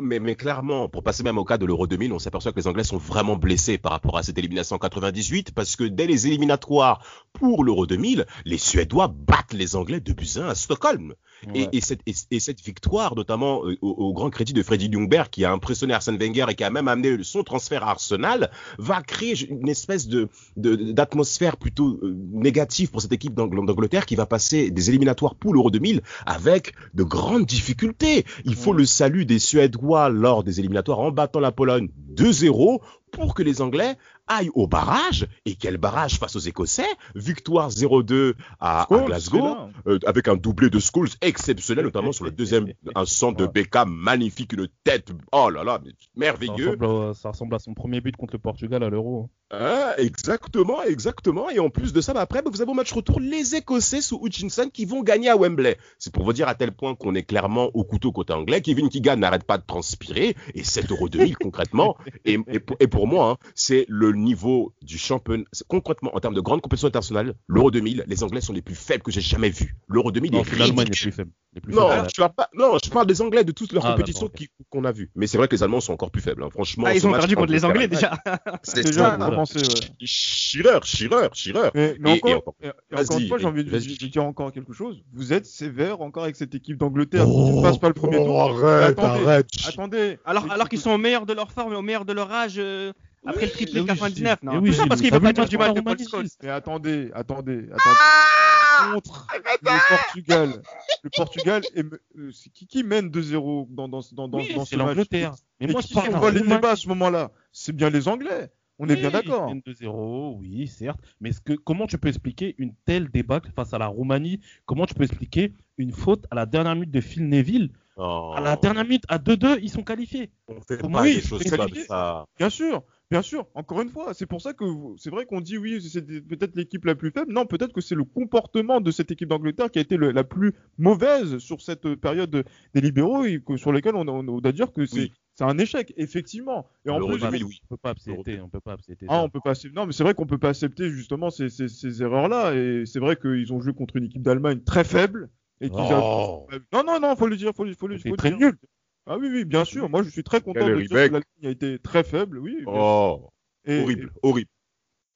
[SPEAKER 3] Mais, clairement, pour passer même au cas de l'Euro 2000, on s'aperçoit que les Anglais sont vraiment blessés par rapport à cette élimination en 98, parce que dès les éliminatoires pour l'Euro 2000, les Suédois battent les Anglais de à à Stockholm. Et,
[SPEAKER 4] Ouais.
[SPEAKER 3] et cette, et, et cette victoire, notamment euh, au, au grand crédit de Freddy Ljungberg, qui a impressionné Arsène Wenger et qui a même amené son transfert à Arsenal, va créer une espèce de d'atmosphère plutôt euh, négative pour cette équipe d'Ang- d'Angleterre qui va passer des éliminatoires pour l'Euro 2000 avec de grandes difficultés. Il faut le salut des Suédois lors des éliminatoires en battant la Pologne 2-0 pour que les Anglais aillent au barrage. Et quel barrage face aux Écossais? Victoire 0-2 à, Glasgow euh, avec un doublé de Scholes exceptionnel, notamment sur le deuxième, un centre de. Beckham magnifique, une tête, oh là là,
[SPEAKER 4] Ça
[SPEAKER 3] merveilleux.
[SPEAKER 4] ressemble, à, ça ressemble à son premier but contre le Portugal à l'Euro.
[SPEAKER 3] Ah, exactement, exactement. Et en plus de ça, bah, après, bah, vous avez au match retour les Écossais sous Hutchinson qui vont gagner à Wembley. C'est pour vous dire à tel point qu'on est clairement au couteau côté anglais. Kevin Keegan n'arrête pas de transpirer. Et 7 euros 2000 concrètement. Et, et, pour, et pour moi, hein, c'est le niveau du championnat. Concrètement, en termes de grande compétition internationale, l'Euro 2000, les Anglais sont les plus faibles que j'ai jamais vus. L'Euro 2000
[SPEAKER 4] Non,
[SPEAKER 3] est
[SPEAKER 4] c'est l'Allemagne plus. Les plus
[SPEAKER 3] Non,
[SPEAKER 4] faibles.
[SPEAKER 3] je parle pas, non, je parle des Anglais de toutes leurs
[SPEAKER 4] Ah,
[SPEAKER 3] compétitions qu'on a vues. Mais c'est vrai que les Allemands sont encore plus faibles. hein. Franchement,
[SPEAKER 1] Ah, ils ont
[SPEAKER 3] match
[SPEAKER 1] perdu contre les Anglais déjà.
[SPEAKER 3] C'est ça.
[SPEAKER 5] Ouais. Mais, mais
[SPEAKER 3] Et-
[SPEAKER 5] encore,
[SPEAKER 3] et encore-
[SPEAKER 5] et- et encore
[SPEAKER 3] Vas-y,
[SPEAKER 5] une fois, j'ai envie de, dire encore quelque chose. Vous êtes sévère encore avec cette équipe d'Angleterre qui ne passe pas le premier tour.
[SPEAKER 3] arrête,
[SPEAKER 5] Attendez,
[SPEAKER 3] arrête.
[SPEAKER 5] Attendez.
[SPEAKER 1] Alors, qu'ils sont au meilleur de leur forme et au meilleur de leur âge euh, après le triplé
[SPEAKER 4] mais oui,
[SPEAKER 1] 99.
[SPEAKER 4] Gilles.
[SPEAKER 1] Non,
[SPEAKER 4] oui,
[SPEAKER 1] tout ça parce qu'il veut pas dire du
[SPEAKER 4] match
[SPEAKER 1] mal de Paul Scholes.
[SPEAKER 5] Mais attendez, attendez, attendez. Contre le Portugal. Le Portugal, est, euh, c'est qui, qui mène 2-0 dans, dans, dans, dans,
[SPEAKER 4] Oui,
[SPEAKER 5] dans
[SPEAKER 4] c'est
[SPEAKER 5] ce match?
[SPEAKER 4] l'Angleterre. Mais
[SPEAKER 5] Et
[SPEAKER 4] moi,
[SPEAKER 5] qui
[SPEAKER 4] je parle
[SPEAKER 5] on
[SPEAKER 4] d'un
[SPEAKER 5] voit les débats à ce moment-là? C'est bien les Anglais. On est bien
[SPEAKER 4] Oui,
[SPEAKER 5] d'accord.
[SPEAKER 4] ils mènent 2-0, oui, certes. Mais ce que, comment tu peux expliquer une telle débâcle face à la Roumanie? Comment tu peux expliquer une faute à la dernière minute de Phil Neville?
[SPEAKER 3] Oh,
[SPEAKER 4] À la dernière minute, à 2-2, ils sont qualifiés.
[SPEAKER 3] on fait
[SPEAKER 4] Pour
[SPEAKER 3] pas
[SPEAKER 4] moi,
[SPEAKER 3] des
[SPEAKER 4] oui,
[SPEAKER 3] choses comme ça.
[SPEAKER 5] Bien sûr, bien sûr. Encore une fois, c'est pour ça que c'est vrai qu'on dit oui, c'est peut-être l'équipe la plus faible. Non, peut-être que c'est le comportement de cette équipe d'Angleterre qui a été le- la plus mauvaise sur cette période des libéraux et que- sur lesquels on, on, on doit dire que c'est
[SPEAKER 3] Oui.
[SPEAKER 5] un échec, effectivement. Et en plus,
[SPEAKER 3] 2000, oui.
[SPEAKER 4] On peut pas accepter, on peut pas accepter.
[SPEAKER 5] Ah,
[SPEAKER 4] ça.
[SPEAKER 5] on peut pas accepter- Non, mais c'est vrai qu'on peut pas accepter justement ces, ces, ces erreurs-là. Et c'est vrai qu'ils ont joué contre une équipe d'Allemagne très faible. Et qu'ils a-
[SPEAKER 3] Oh.
[SPEAKER 5] Non, non, non, faut le dire, faut, le- faut le, faut le
[SPEAKER 4] très
[SPEAKER 5] dire.
[SPEAKER 4] nul.
[SPEAKER 5] Ah oui, oui, bien sûr. Moi, je suis très content de dire que
[SPEAKER 3] Riebeck.
[SPEAKER 5] l'Allemagne a été très faible. Oui.
[SPEAKER 3] Oh,
[SPEAKER 5] Et-
[SPEAKER 3] horrible, horrible.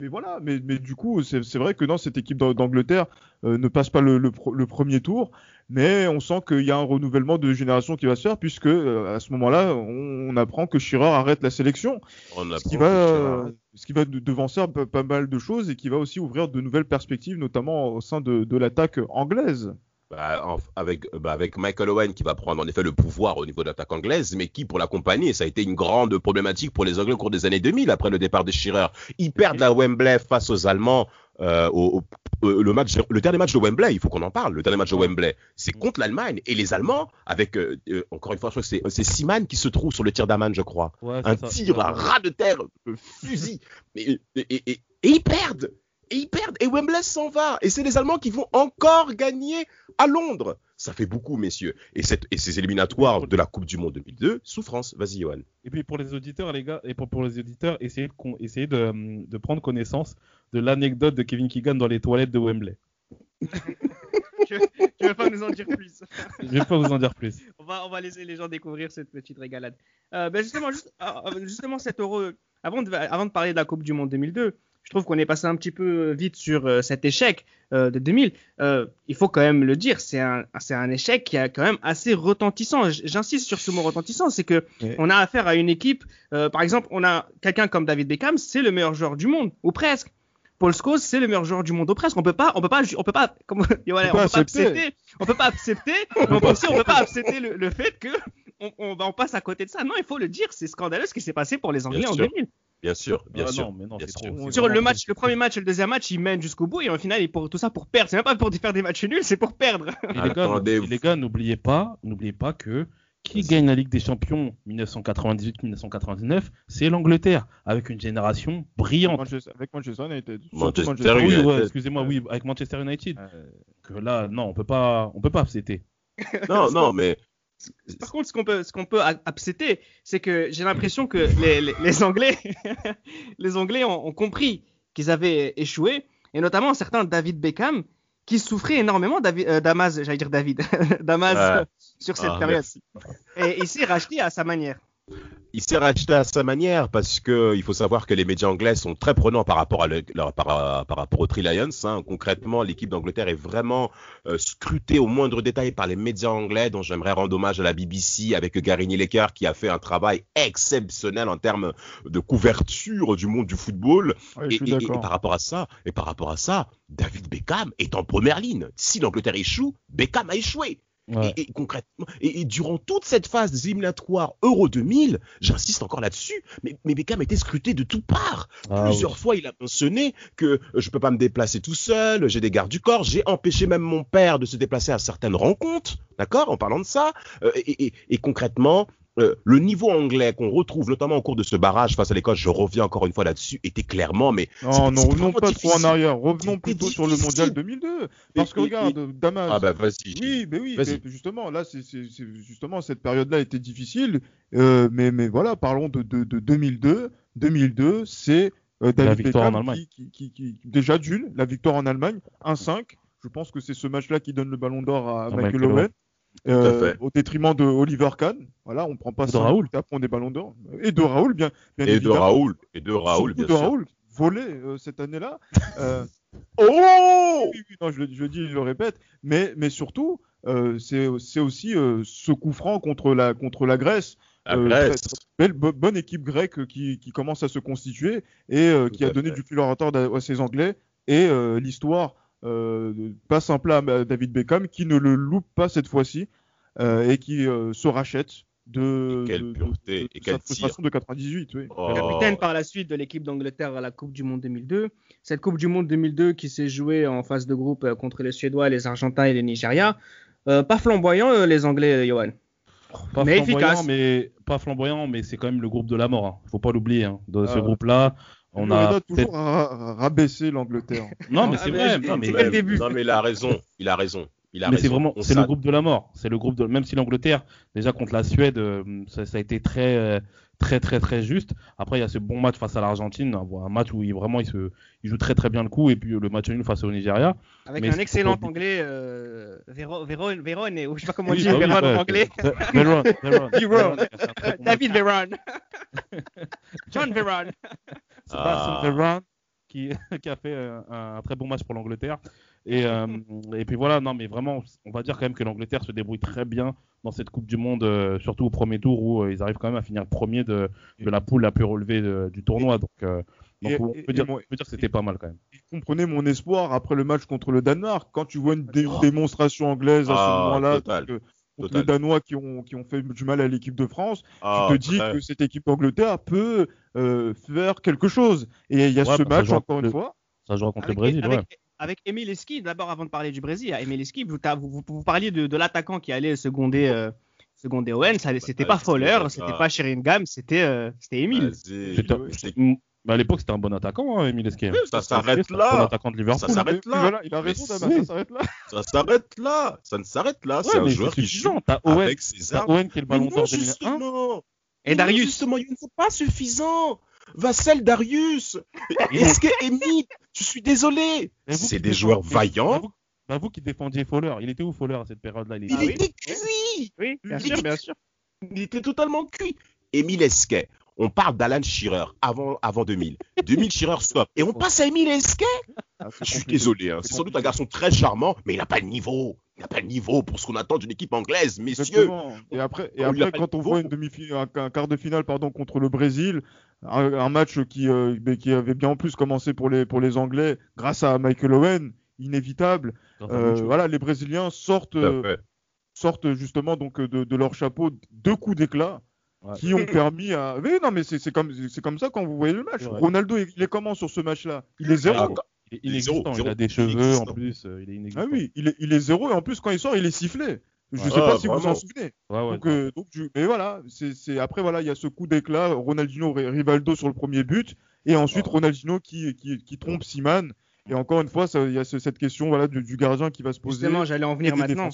[SPEAKER 5] mais voilà, mais, mais du coup, c'est vrai que dans cette équipe d'Ang- d'Angleterre euh, ne passe pas le, le premier tour, mais on sent qu'il y a un renouvellement de génération qui va se faire, puisque euh, à ce moment-là, on, on apprend que Shearer arrête la sélection,
[SPEAKER 3] On
[SPEAKER 5] ce qui va, euh, ce qui va de- devancer pas, pas mal de choses et qui va aussi ouvrir de nouvelles perspectives, notamment au sein de, de l'attaque anglaise.
[SPEAKER 3] Bah, en- avec, bah, avec Michael Owen qui va prendre en effet le pouvoir au niveau de l'attaque anglaise, mais qui pour l'accompagner, et ça a été une grande problématique pour les Anglais au cours des années 2000 après le départ de Shearer. Ils perdent la Wembley face aux Allemands. euh, au, au- euh, le, match, le dernier match de Wembley, il faut qu'on en parle. Le dernier match de Wembley, c'est contre l'Allemagne et les Allemands, avec euh, euh, encore une fois, je crois que c'est c'est Siman qui se trouve sur le tir d'Aman, je crois.
[SPEAKER 4] Ouais,
[SPEAKER 3] un
[SPEAKER 4] ça.
[SPEAKER 3] tir à ras de terre, euh, fusil. Et, et- et- et ils perdent. Et ils perdent. Et Wembley s'en va. Et c'est les Allemands qui vont encore gagner à Londres. Ça fait beaucoup, messieurs. Et, cette, et ces éliminatoires de la Coupe du Monde 2002, souffrance. Vas-y, Johan.
[SPEAKER 4] Et puis pour les auditeurs, les gars, et pour, pour les auditeurs, essayez, de, con- essayez de, de prendre connaissance de l'anecdote de Kevin Keegan dans les toilettes de Wembley.
[SPEAKER 1] Tu tu veux pas nous en dire plus
[SPEAKER 4] Je vais pas vous en dire plus.
[SPEAKER 1] on, va, on va laisser les gens découvrir cette petite régalade. Euh, ben justement, juste, euh, justement, cet euro, avant de, avant de parler de la Coupe du Monde 2002, je trouve qu'on est passé un petit peu vite sur euh, cet échec euh, de 2000. Euh, il faut quand même le dire, c'est un, c'est un échec qui est quand même assez retentissant. J'insiste sur ce mot retentissant, c'est que
[SPEAKER 5] Ouais.
[SPEAKER 1] on a affaire à une équipe. euh, par exemple, on a quelqu'un comme David Beckham, c'est le meilleur joueur du monde, ou presque. Paul Scholes, c'est le meilleur joueur du monde, ou presque. On peut pas, on peut pas, on peut pas, comme, et voilà,
[SPEAKER 5] On peut
[SPEAKER 1] on
[SPEAKER 5] pas
[SPEAKER 1] peut pas
[SPEAKER 5] accepter.
[SPEAKER 1] accepter, on peut pas accepter, mais on peut aussi, on peut pas accepter le, le fait que on, on, on passe à côté de ça. Non, il faut le dire, c'est scandaleux ce qui s'est passé pour les Anglais
[SPEAKER 3] Bien
[SPEAKER 1] en
[SPEAKER 3] sûr.
[SPEAKER 1] 2000.
[SPEAKER 3] Bien sûr, bien
[SPEAKER 4] Ah
[SPEAKER 3] sûr.
[SPEAKER 4] non, mais non,
[SPEAKER 3] bien
[SPEAKER 4] c'est
[SPEAKER 3] sûr.
[SPEAKER 4] trop.
[SPEAKER 1] Sur le match, le premier match et le deuxième match, ils mènent jusqu'au bout et au final, ils pour tout ça pour perdre. C'est même pas pour faire des matchs nuls, c'est pour perdre.
[SPEAKER 4] Et les gars, les n'oubliez pas, n'oubliez pas que qui gagne la Ligue des Champions 1998-1999, c'est l'Angleterre, avec une génération brillante.
[SPEAKER 5] Manchester- avec Manchester United.
[SPEAKER 3] Manchester
[SPEAKER 4] Oui,
[SPEAKER 3] United.
[SPEAKER 4] ouais, excusez-moi, oui, avec Manchester United.
[SPEAKER 5] Euh,
[SPEAKER 4] Que là, non, on peut pas, on peut pas accepter.
[SPEAKER 3] Non, non, mais
[SPEAKER 1] Par contre, ce qu'on peut, ce qu'on peut a- accepter, c'est que j'ai l'impression que les, les, les Anglais, les Anglais ont, ont compris qu'ils avaient échoué, et notamment un certain David Beckham, qui souffrait énormément David, euh, Damas, j'allais dire David, Damas
[SPEAKER 3] Ouais.
[SPEAKER 1] sur cette
[SPEAKER 3] Ah,
[SPEAKER 1] période.
[SPEAKER 3] merci.
[SPEAKER 1] Et il s'est racheté à sa manière.
[SPEAKER 3] Il s'est racheté à sa manière parce que il faut savoir que les médias anglais sont très prenants par rapport à le- leur- par, par rapport aux Three Lions. hein. Concrètement, l'équipe d'Angleterre est vraiment euh, scrutée au moindre détail par les médias anglais, dont j'aimerais rendre hommage à la BBC avec Gary Lineker qui a fait un travail exceptionnel en termes de couverture du monde du football.
[SPEAKER 5] ouais,
[SPEAKER 3] Et, et- par rapport à ça, et par rapport à ça, David Beckham est en première ligne. Si l'Angleterre échoue, Beckham a échoué.
[SPEAKER 4] Ouais.
[SPEAKER 3] Et, et concrètement, et, et durant toute cette phase des éliminatoires Euro 2000, j'insiste encore là-dessus, mais, mais Beckham était scruté de toutes parts.
[SPEAKER 4] Ah,
[SPEAKER 3] Plusieurs fois, il a mentionné que euh, je peux pas me déplacer tout seul, j'ai des gardes du corps, j'ai empêché même mon père de se déplacer à certaines rencontres, d'accord, en parlant de ça. Euh, et, et- et concrètement, euh, le niveau anglais qu'on retrouve notamment au cours de ce barrage face à l'Écosse, je reviens encore une fois là-dessus, était clairement, mais
[SPEAKER 5] Non, non, revenons pas trop en arrière. Revenons plutôt sur le mondial 2002. Parce que
[SPEAKER 3] Et- et-
[SPEAKER 5] regarde, Damas.
[SPEAKER 3] ah bah vas-y.
[SPEAKER 5] Oui, mais oui, mais justement, là, c'est justement cette période-là était difficile, euh, mais mais voilà, parlons de, de, de 2002. 2002, c'est euh, David
[SPEAKER 4] victoire en
[SPEAKER 5] Beckham
[SPEAKER 4] Allemagne.
[SPEAKER 5] qui, qui, qui, qui- déjà d'une, la victoire en Allemagne, 1-5. Je pense que c'est ce match-là qui donne le Ballon d'or à, Michael Owen. Euh, au détriment de Oliver Kahn, voilà, on prend pas
[SPEAKER 4] De
[SPEAKER 5] ça,
[SPEAKER 4] Raoul.
[SPEAKER 5] on prend des ballons d'or, et de Raoul, bien, bien
[SPEAKER 3] Et de. Raoul, et de Raoul, bien
[SPEAKER 5] de
[SPEAKER 3] sûr.
[SPEAKER 5] Raoul, volé euh, cette année-là. Euh,
[SPEAKER 3] Oh
[SPEAKER 5] oui, oui, non, je, le, je le dis, je le répète, mais, mais surtout, euh, c'est c'est aussi euh, ce coup franc contre la, contre la Grèce.
[SPEAKER 3] La Grèce.
[SPEAKER 5] belle, bo- bonne équipe grecque qui, qui commence à se constituer et euh, qui a donné
[SPEAKER 3] fait.
[SPEAKER 5] du fil à retordre à, à ces Anglais. Et euh, l'histoire de- passe un plat à David Beckham qui ne le loupe pas cette fois-ci euh, et qui euh, se rachète de,
[SPEAKER 3] Et quelle
[SPEAKER 5] de-
[SPEAKER 3] pureté,
[SPEAKER 5] de
[SPEAKER 3] et
[SPEAKER 5] frustration de 98. Oui.
[SPEAKER 3] Oh.
[SPEAKER 1] Capitaine par la suite de l'équipe d'Angleterre à la Coupe du Monde 2002. Cette Coupe du Monde 2002 qui s'est jouée en phase de groupe euh, contre les Suédois, les Argentins et les Nigérias. Euh, pas flamboyant, euh, les Anglais, euh, Johan.
[SPEAKER 4] Pas
[SPEAKER 1] Mais
[SPEAKER 4] flamboyant,
[SPEAKER 1] efficace.
[SPEAKER 4] mais pas flamboyant, mais c'est quand même le groupe de la mort. Hein. Faut pas l'oublier. Hein. Dans ce
[SPEAKER 5] Ah.
[SPEAKER 4] groupe-là, on
[SPEAKER 5] On
[SPEAKER 4] a
[SPEAKER 5] a toujours ra- ra- rabaissé l'Angleterre.
[SPEAKER 4] Non, mais
[SPEAKER 1] Ah,
[SPEAKER 4] c'est
[SPEAKER 1] mais
[SPEAKER 4] vrai. Non, mais,
[SPEAKER 1] c'est pas le début.
[SPEAKER 3] Non, mais il a raison. Il a raison. Il a
[SPEAKER 4] mais c'est vraiment, c'est le groupe de la mort. C'est le groupe de, même si l'Angleterre, déjà contre la Suède, euh, ça, ça a été très, euh, très, très, très juste. Après, il y a ce bon match face à l'Argentine, un, un match où il vraiment, il se, il joue très, très bien le coup, et puis euh, le match nul face au Nigeria.
[SPEAKER 1] Avec
[SPEAKER 4] Mais
[SPEAKER 1] un excellent anglais, euh, Véro, Véro, Vérone, ou je sais pas comment on dit, Vérone
[SPEAKER 4] ouais.
[SPEAKER 1] en anglais.
[SPEAKER 4] Très bon
[SPEAKER 1] David Vérone. John
[SPEAKER 4] match. Sebastian
[SPEAKER 3] Ah.
[SPEAKER 4] Veron, qui, qui a fait euh, un, un très bon match pour l'Angleterre. Et, euh, et puis voilà, non, mais vraiment, on va dire quand même que l'Angleterre se débrouille très bien dans cette Coupe du Monde, euh, surtout au premier tour où euh, ils arrivent quand même à finir premier de, de la poule la plus relevée de- du tournoi. Donc, euh, donc
[SPEAKER 5] Et-
[SPEAKER 4] on, peut dire,
[SPEAKER 5] et moi-
[SPEAKER 4] on peut dire que c'était pas mal quand même.
[SPEAKER 5] comprenez mon espoir après le match contre le Danemark. Quand tu vois une dé-
[SPEAKER 3] Oh.
[SPEAKER 5] démonstration anglaise à ce
[SPEAKER 3] Ah,
[SPEAKER 5] moment-là, contre,
[SPEAKER 3] total.
[SPEAKER 5] les Danois qui ont, qui ont fait du mal à l'équipe de France,
[SPEAKER 3] Ah,
[SPEAKER 5] tu te dis
[SPEAKER 3] très.
[SPEAKER 5] que cette équipe d'Angleterre peut euh, faire quelque chose. Et il y a
[SPEAKER 4] Ouais,
[SPEAKER 5] ce
[SPEAKER 4] bah,
[SPEAKER 5] match,
[SPEAKER 4] joue
[SPEAKER 5] encore
[SPEAKER 4] le-
[SPEAKER 5] une fois.
[SPEAKER 4] Ça jouera contre
[SPEAKER 1] Avec,
[SPEAKER 4] le Brésil,
[SPEAKER 1] avec,
[SPEAKER 4] ouais.
[SPEAKER 1] avec Emile Esqui, d'abord avant de parler du Brésil, Emile Esqui, vous, vous, vous- vous parliez de, de l'attaquant qui allait seconder, euh, seconder Owen, ça- c'était
[SPEAKER 3] bah,
[SPEAKER 1] pas Fowler, c'était
[SPEAKER 3] pas-
[SPEAKER 1] pas Sheringham, c'était euh, c'était Emile.
[SPEAKER 3] C'est-
[SPEAKER 4] bah, à l'époque, c'était un bon attaquant, hein, Emile Esquet.
[SPEAKER 3] ça s'arrête
[SPEAKER 4] C'était un bon
[SPEAKER 3] là.
[SPEAKER 4] attaquant de Liverpool.
[SPEAKER 3] Ça s'arrête là.
[SPEAKER 5] voilà, il a raison,
[SPEAKER 3] Mais
[SPEAKER 5] ça s'arrête là.
[SPEAKER 3] Ça s'arrête là. Ça ne s'arrête là.
[SPEAKER 4] Ouais,
[SPEAKER 3] c'est un
[SPEAKER 4] mais
[SPEAKER 3] joueur
[SPEAKER 4] c'est
[SPEAKER 3] qui joue.
[SPEAKER 4] T'as Owen,
[SPEAKER 3] avec ses
[SPEAKER 4] t'as
[SPEAKER 3] armes.
[SPEAKER 4] Owen qui est le
[SPEAKER 3] Mais
[SPEAKER 4] ballon d'or 2001.
[SPEAKER 3] justement.
[SPEAKER 1] Et
[SPEAKER 3] Mais
[SPEAKER 1] Darius.
[SPEAKER 3] justement, il ne faut pas suffisant. Vassel Darius. Est-ce que Emile, je suis désolé.
[SPEAKER 4] Mais
[SPEAKER 3] C'est des joueurs
[SPEAKER 4] mais-
[SPEAKER 3] vaillants.
[SPEAKER 4] bah, vous, qui défendiez Fowler, il était où Fowler à cette période-là? Il était-
[SPEAKER 1] Ah oui.
[SPEAKER 3] cuit.
[SPEAKER 1] Oui, bien
[SPEAKER 3] Il
[SPEAKER 1] sûr,
[SPEAKER 3] était-
[SPEAKER 1] bien sûr.
[SPEAKER 3] Il était totalement cuit. Émile Esquet. On parle d'Alan Shearer avant, avant 2000. 2000 Shearer stop. Et on passe à Émile Esquet.
[SPEAKER 5] Ah, c'est
[SPEAKER 3] Je suis désolé. hein.
[SPEAKER 5] C'est
[SPEAKER 3] sans doute un garçon très charmant, mais il n'a pas le niveau. Il n'a pas le niveau pour ce qu'on attend d'une équipe anglaise, messieurs.
[SPEAKER 5] Exactement. Et après, et
[SPEAKER 3] pas
[SPEAKER 5] quand on voit une demi un, un quart de finale pardon, contre le Brésil, un, un match qui, euh, qui avait bien en plus commencé pour les, pour les Anglais grâce à Michael Owen, inévitable. Euh, voilà, les Brésiliens sortent, sortent justement donc de, de leur chapeau deux coups d'éclat
[SPEAKER 4] Ouais.
[SPEAKER 5] qui ont permis à. Mais non, mais c'est c'est comme, c'est comme ça quand vous voyez le match. Ronaldo, il il est comment sur ce match-là? Il est zéro.
[SPEAKER 3] Ah,
[SPEAKER 4] Il est
[SPEAKER 3] il est
[SPEAKER 4] inexistant,
[SPEAKER 3] zéro,
[SPEAKER 4] il a des cheveux en plus, euh, il est inexistant.
[SPEAKER 5] Ah oui, il est, il est zéro et en plus quand il sort, il est sifflé. Je
[SPEAKER 4] Ouais.
[SPEAKER 5] sais pas
[SPEAKER 3] Ah,
[SPEAKER 5] si vous en
[SPEAKER 3] vraiment.
[SPEAKER 5] souvenez.
[SPEAKER 4] Ouais, ouais,
[SPEAKER 5] Donc, euh, donc je- mais voilà, c'est c'est- après voilà, il y a ce coup d'éclat, Ronaldinho, Ri- Rivaldo sur le premier but, et ensuite
[SPEAKER 3] Ah.
[SPEAKER 5] Ronaldinho qui, qui, qui trompe Siman. Et encore une fois, il y a ce- cette question voilà du, du gardien qui va se poser.
[SPEAKER 1] Justement, j'allais en venir maintenant.